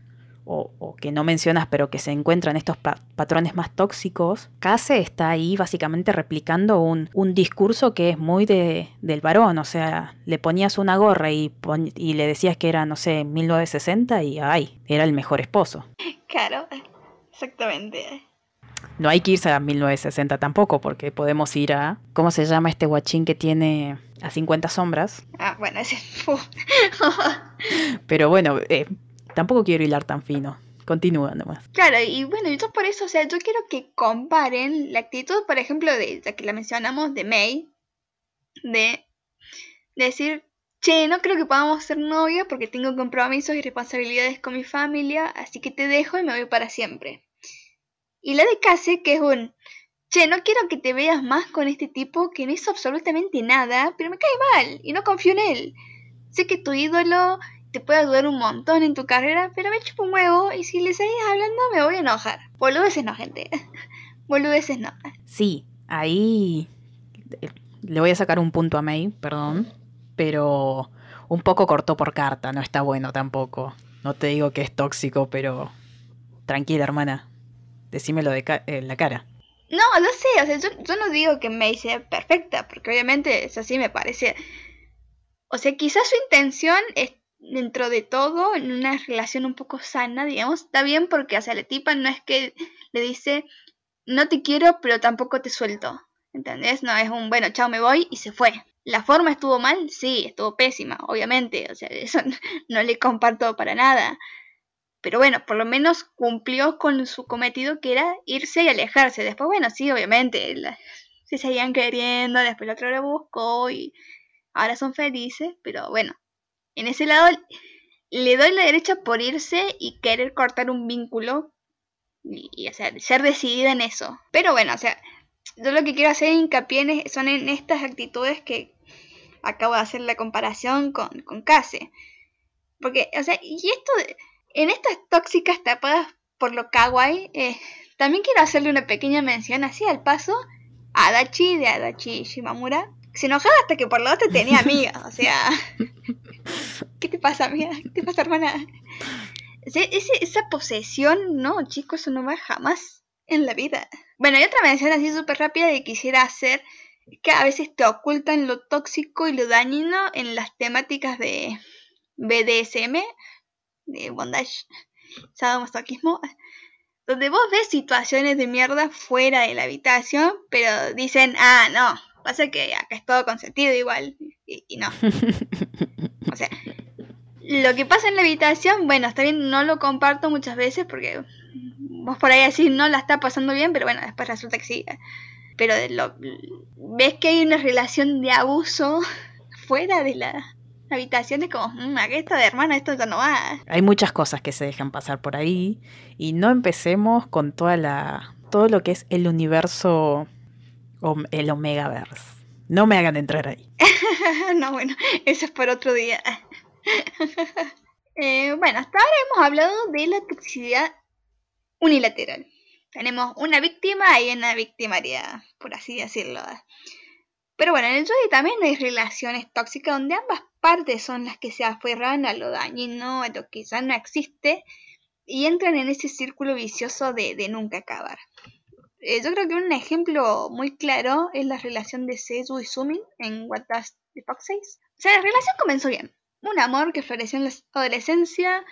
o, o que no mencionas, pero que se encuentran estos pa- patrones más tóxicos, Case está ahí básicamente replicando un, un discurso que es muy de, del varón, o sea, le ponías una gorra y, y le decías que era, no sé, 1960 y ay, era el mejor esposo. Claro, exactamente. No hay que irse a 1960 tampoco, porque podemos ir a, ¿cómo se llama este guachín que tiene a 50 sombras? Ah, bueno, ese. Pero bueno, eh, tampoco quiero hilar tan fino. Continúa nomás. Claro, y bueno, yo por eso, o sea, yo quiero que comparen la actitud, por ejemplo, de ya que la mencionamos, de May, de decir, che, no creo que podamos ser novia porque tengo compromisos y responsabilidades con mi familia, así que te dejo y me voy para siempre. Y la de Case, que es un, che, no quiero que te veas más con este tipo que no hizo absolutamente nada, pero me cae mal y no confío en él. Sé que tu ídolo te puede ayudar un montón en tu carrera, pero me chupo un huevo y si le seguís hablando me voy a enojar. Boludeces no, gente. Boludeces no. Sí, ahí le voy a sacar un punto a May, perdón, pero un poco cortó por carta, no está bueno tampoco. No te digo que es tóxico, pero tranquila, hermana. Decímelo de en la cara. No, lo sé, o sea, yo, no digo que May sea perfecta, porque obviamente es así, me parece. O sea, quizás su intención es dentro de todo, en una relación un poco sana, digamos, está bien porque, o sea, la tipa no es que le dice, no te quiero, pero tampoco te suelto. ¿Entendés? No es un, bueno, chao, me voy y se fue. ¿La forma estuvo mal? Sí, estuvo pésima, obviamente. O sea, eso no le comparto para nada. Pero bueno, por lo menos cumplió con su cometido que era irse y alejarse. Después, bueno, sí, obviamente, se seguían queriendo, después el otro lo buscó y ahora son felices, pero bueno, en ese lado le doy la derecha por irse y querer cortar un vínculo y, o sea, ser decidida en eso. Pero bueno, o sea, yo lo que quiero hacer hincapié son en estas actitudes que acabo de hacer la comparación con, con Case. Porque, o sea, y esto, en estas tóxicas tapadas por lo kawaii, eh, también quiero hacerle una pequeña mención así al paso a Adachi de Adachi Shimamura. Se enojaba hasta que por lo otro tenía amigas, o sea... ¿Qué te pasa, amiga? ¿Qué te pasa, hermana? esa posesión, no, chicos, eso no va jamás en la vida. Bueno, hay otra mención así súper rápida que quisiera hacer, que a veces te ocultan lo tóxico y lo dañino en las temáticas de BDSM, de bondage, sadomasoquismo, donde vos ves situaciones de mierda fuera de la habitación, pero dicen, ah, no, pasa que acá es todo consentido igual, y, no. o sea, lo que pasa en la habitación, bueno, está bien, no lo comparto muchas veces porque vos por ahí así no la está pasando bien, pero bueno, después resulta que sí. Pero ves que hay una relación de abuso fuera de la habitación, es como, mmm, aquí está de hermana, esto ya no va. Hay muchas cosas que se dejan pasar por ahí y no empecemos con toda la todo lo que es el universo el Omegaverse. No me hagan entrar ahí. no, bueno, eso es por otro día. Eh, bueno, hasta ahora hemos hablado de la toxicidad unilateral. Tenemos una víctima y una victimaria, por así decirlo. Pero bueno, en el Jodi también hay relaciones tóxicas donde ambas partes son las que se aferran a lo dañino, a lo que ya no existe, y entran en ese círculo vicioso de, nunca acabar. Eh, yo creo que un ejemplo muy claro es la relación de Seizu y Sumin en What Does the Fox Says. O sea, la relación comenzó bien. Un amor que floreció en la adolescencia,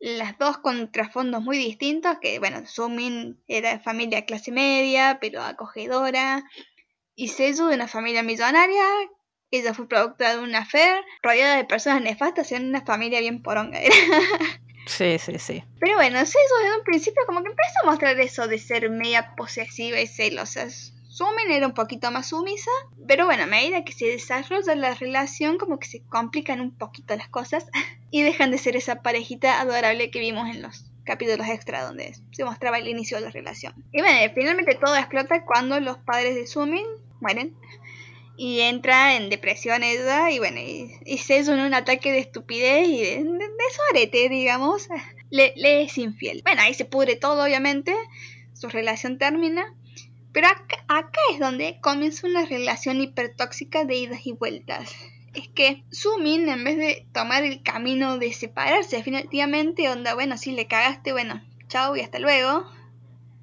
las dos con trasfondos muy distintos, que bueno, Sumin era de familia clase media, pero acogedora, y Seizu de una familia millonaria, ella fue productora de una fer, rodeada de personas nefastas en una familia bien poronga. Sí, sí, sí. Pero bueno, Seizu desde un principio como que empezó a mostrar eso de ser media posesiva y celosa. Sumin era un poquito más sumisa, pero bueno, a medida que se desarrolla la relación, como que se complican un poquito las cosas y dejan de ser esa parejita adorable que vimos en los capítulos extra donde se mostraba el inicio de la relación. Y bueno, finalmente todo explota cuando los padres de Sumin mueren y entra en depresión ella y bueno, y, se es un ataque de estupidez y de, de, digamos, le, le es infiel. Bueno, ahí se pudre todo, obviamente, su relación termina pero acá, es donde comienza una relación hipertóxica de idas y vueltas. Es que Sumin, en vez de tomar el camino de separarse definitivamente, onda, bueno, si le cagaste, bueno, chao y hasta luego,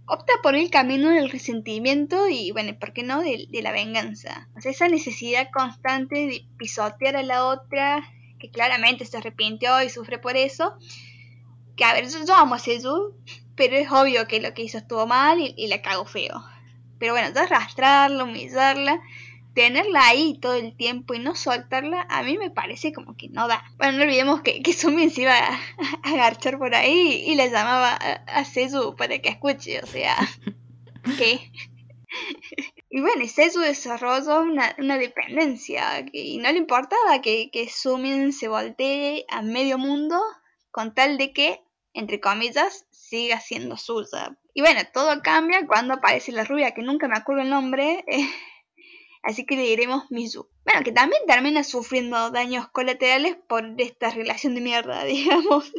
opta por el camino del resentimiento y, bueno, ¿por qué no?, de, la venganza. O sea, esa necesidad constante de pisotear a la otra, que claramente se arrepintió y sufre por eso. Que, a ver, yo, amo a Seju, pero es obvio que lo que hizo estuvo mal y, la cago feo. Pero bueno, arrastrarla, humillarla, tenerla ahí todo el tiempo y no soltarla, a mí me parece como que no da. Bueno, no olvidemos que, que Sumin se iba a, agarchar por ahí y le llamaba a, a Sesu para que escuche, o sea, ¿qué? Y bueno, Sesu desarrolló una, una dependencia y no le importaba que, que Sumin se voltee a medio mundo con tal de que, entre comillas, siga siendo suya. Y bueno, todo cambia cuando aparece la rubia, que nunca me acuerdo el nombre. Así que le diremos Mizu. Bueno, que también termina sufriendo daños colaterales por esta relación de mierda, digamos.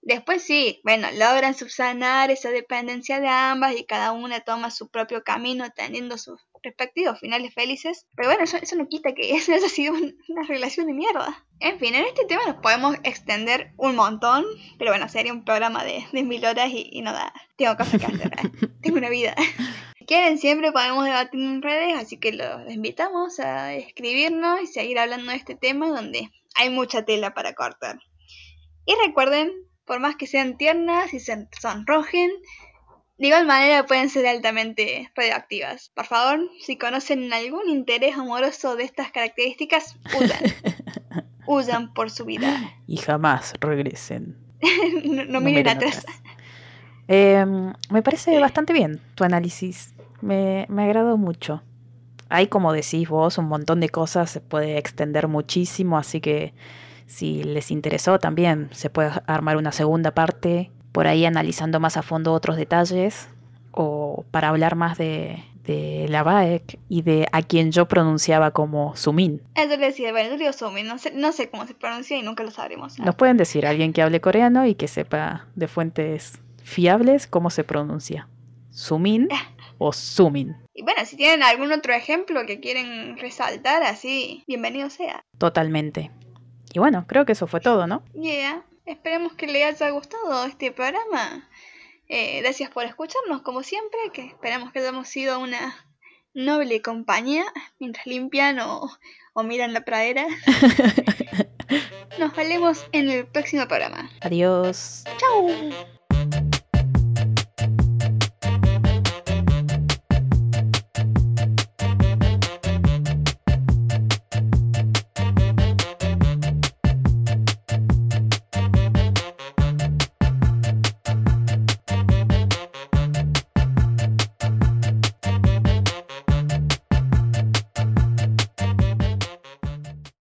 Después sí, bueno, logran subsanar esa dependencia de ambas y cada una toma su propio camino teniendo sus respectivos finales felices. Pero bueno, eso, no quita que eso haya sido una relación de mierda. En fin, en este tema nos podemos extender un montón, pero bueno, sería un programa de, de mil horas y, no da. Tengo cosas que hacer, ¿eh? tengo una vida. Quieren, siempre podemos debatir en redes, así que los invitamos a escribirnos y seguir hablando de este tema donde hay mucha tela para cortar. Y recuerden por más que sean tiernas y se sonrojen, de igual manera pueden ser altamente radioactivas. Por favor, si conocen algún interés amoroso de estas características, huyan. huyan por su vida. Y jamás regresen. no, miren atrás. Em, me parece bastante bien tu análisis. Me, me agradó mucho. Hay, como decís vos, un montón de cosas, se puede extender muchísimo, así que si les interesó también se puede armar una segunda parte por ahí analizando más a fondo otros detalles o para hablar más de, de la Baek y de a quien yo pronunciaba como Sumin. Eso le decía, bueno, yo digo Sumin, no sé, no sé cómo se pronuncia y nunca lo sabremos. Nos pueden decir alguien que hable coreano y que sepa de fuentes fiables cómo se pronuncia. Sumin o Sumin. Y bueno, si tienen algún otro ejemplo que quieren resaltar, así, bienvenido sea. Totalmente. Y bueno, creo que eso fue todo, ¿no? Yeah, esperemos que les haya gustado este programa. Eh, gracias por escucharnos, como siempre, que esperamos que hayamos sido una noble compañía mientras limpian o, o miran la pradera. Nos vemos en el próximo programa. Adiós. Chao.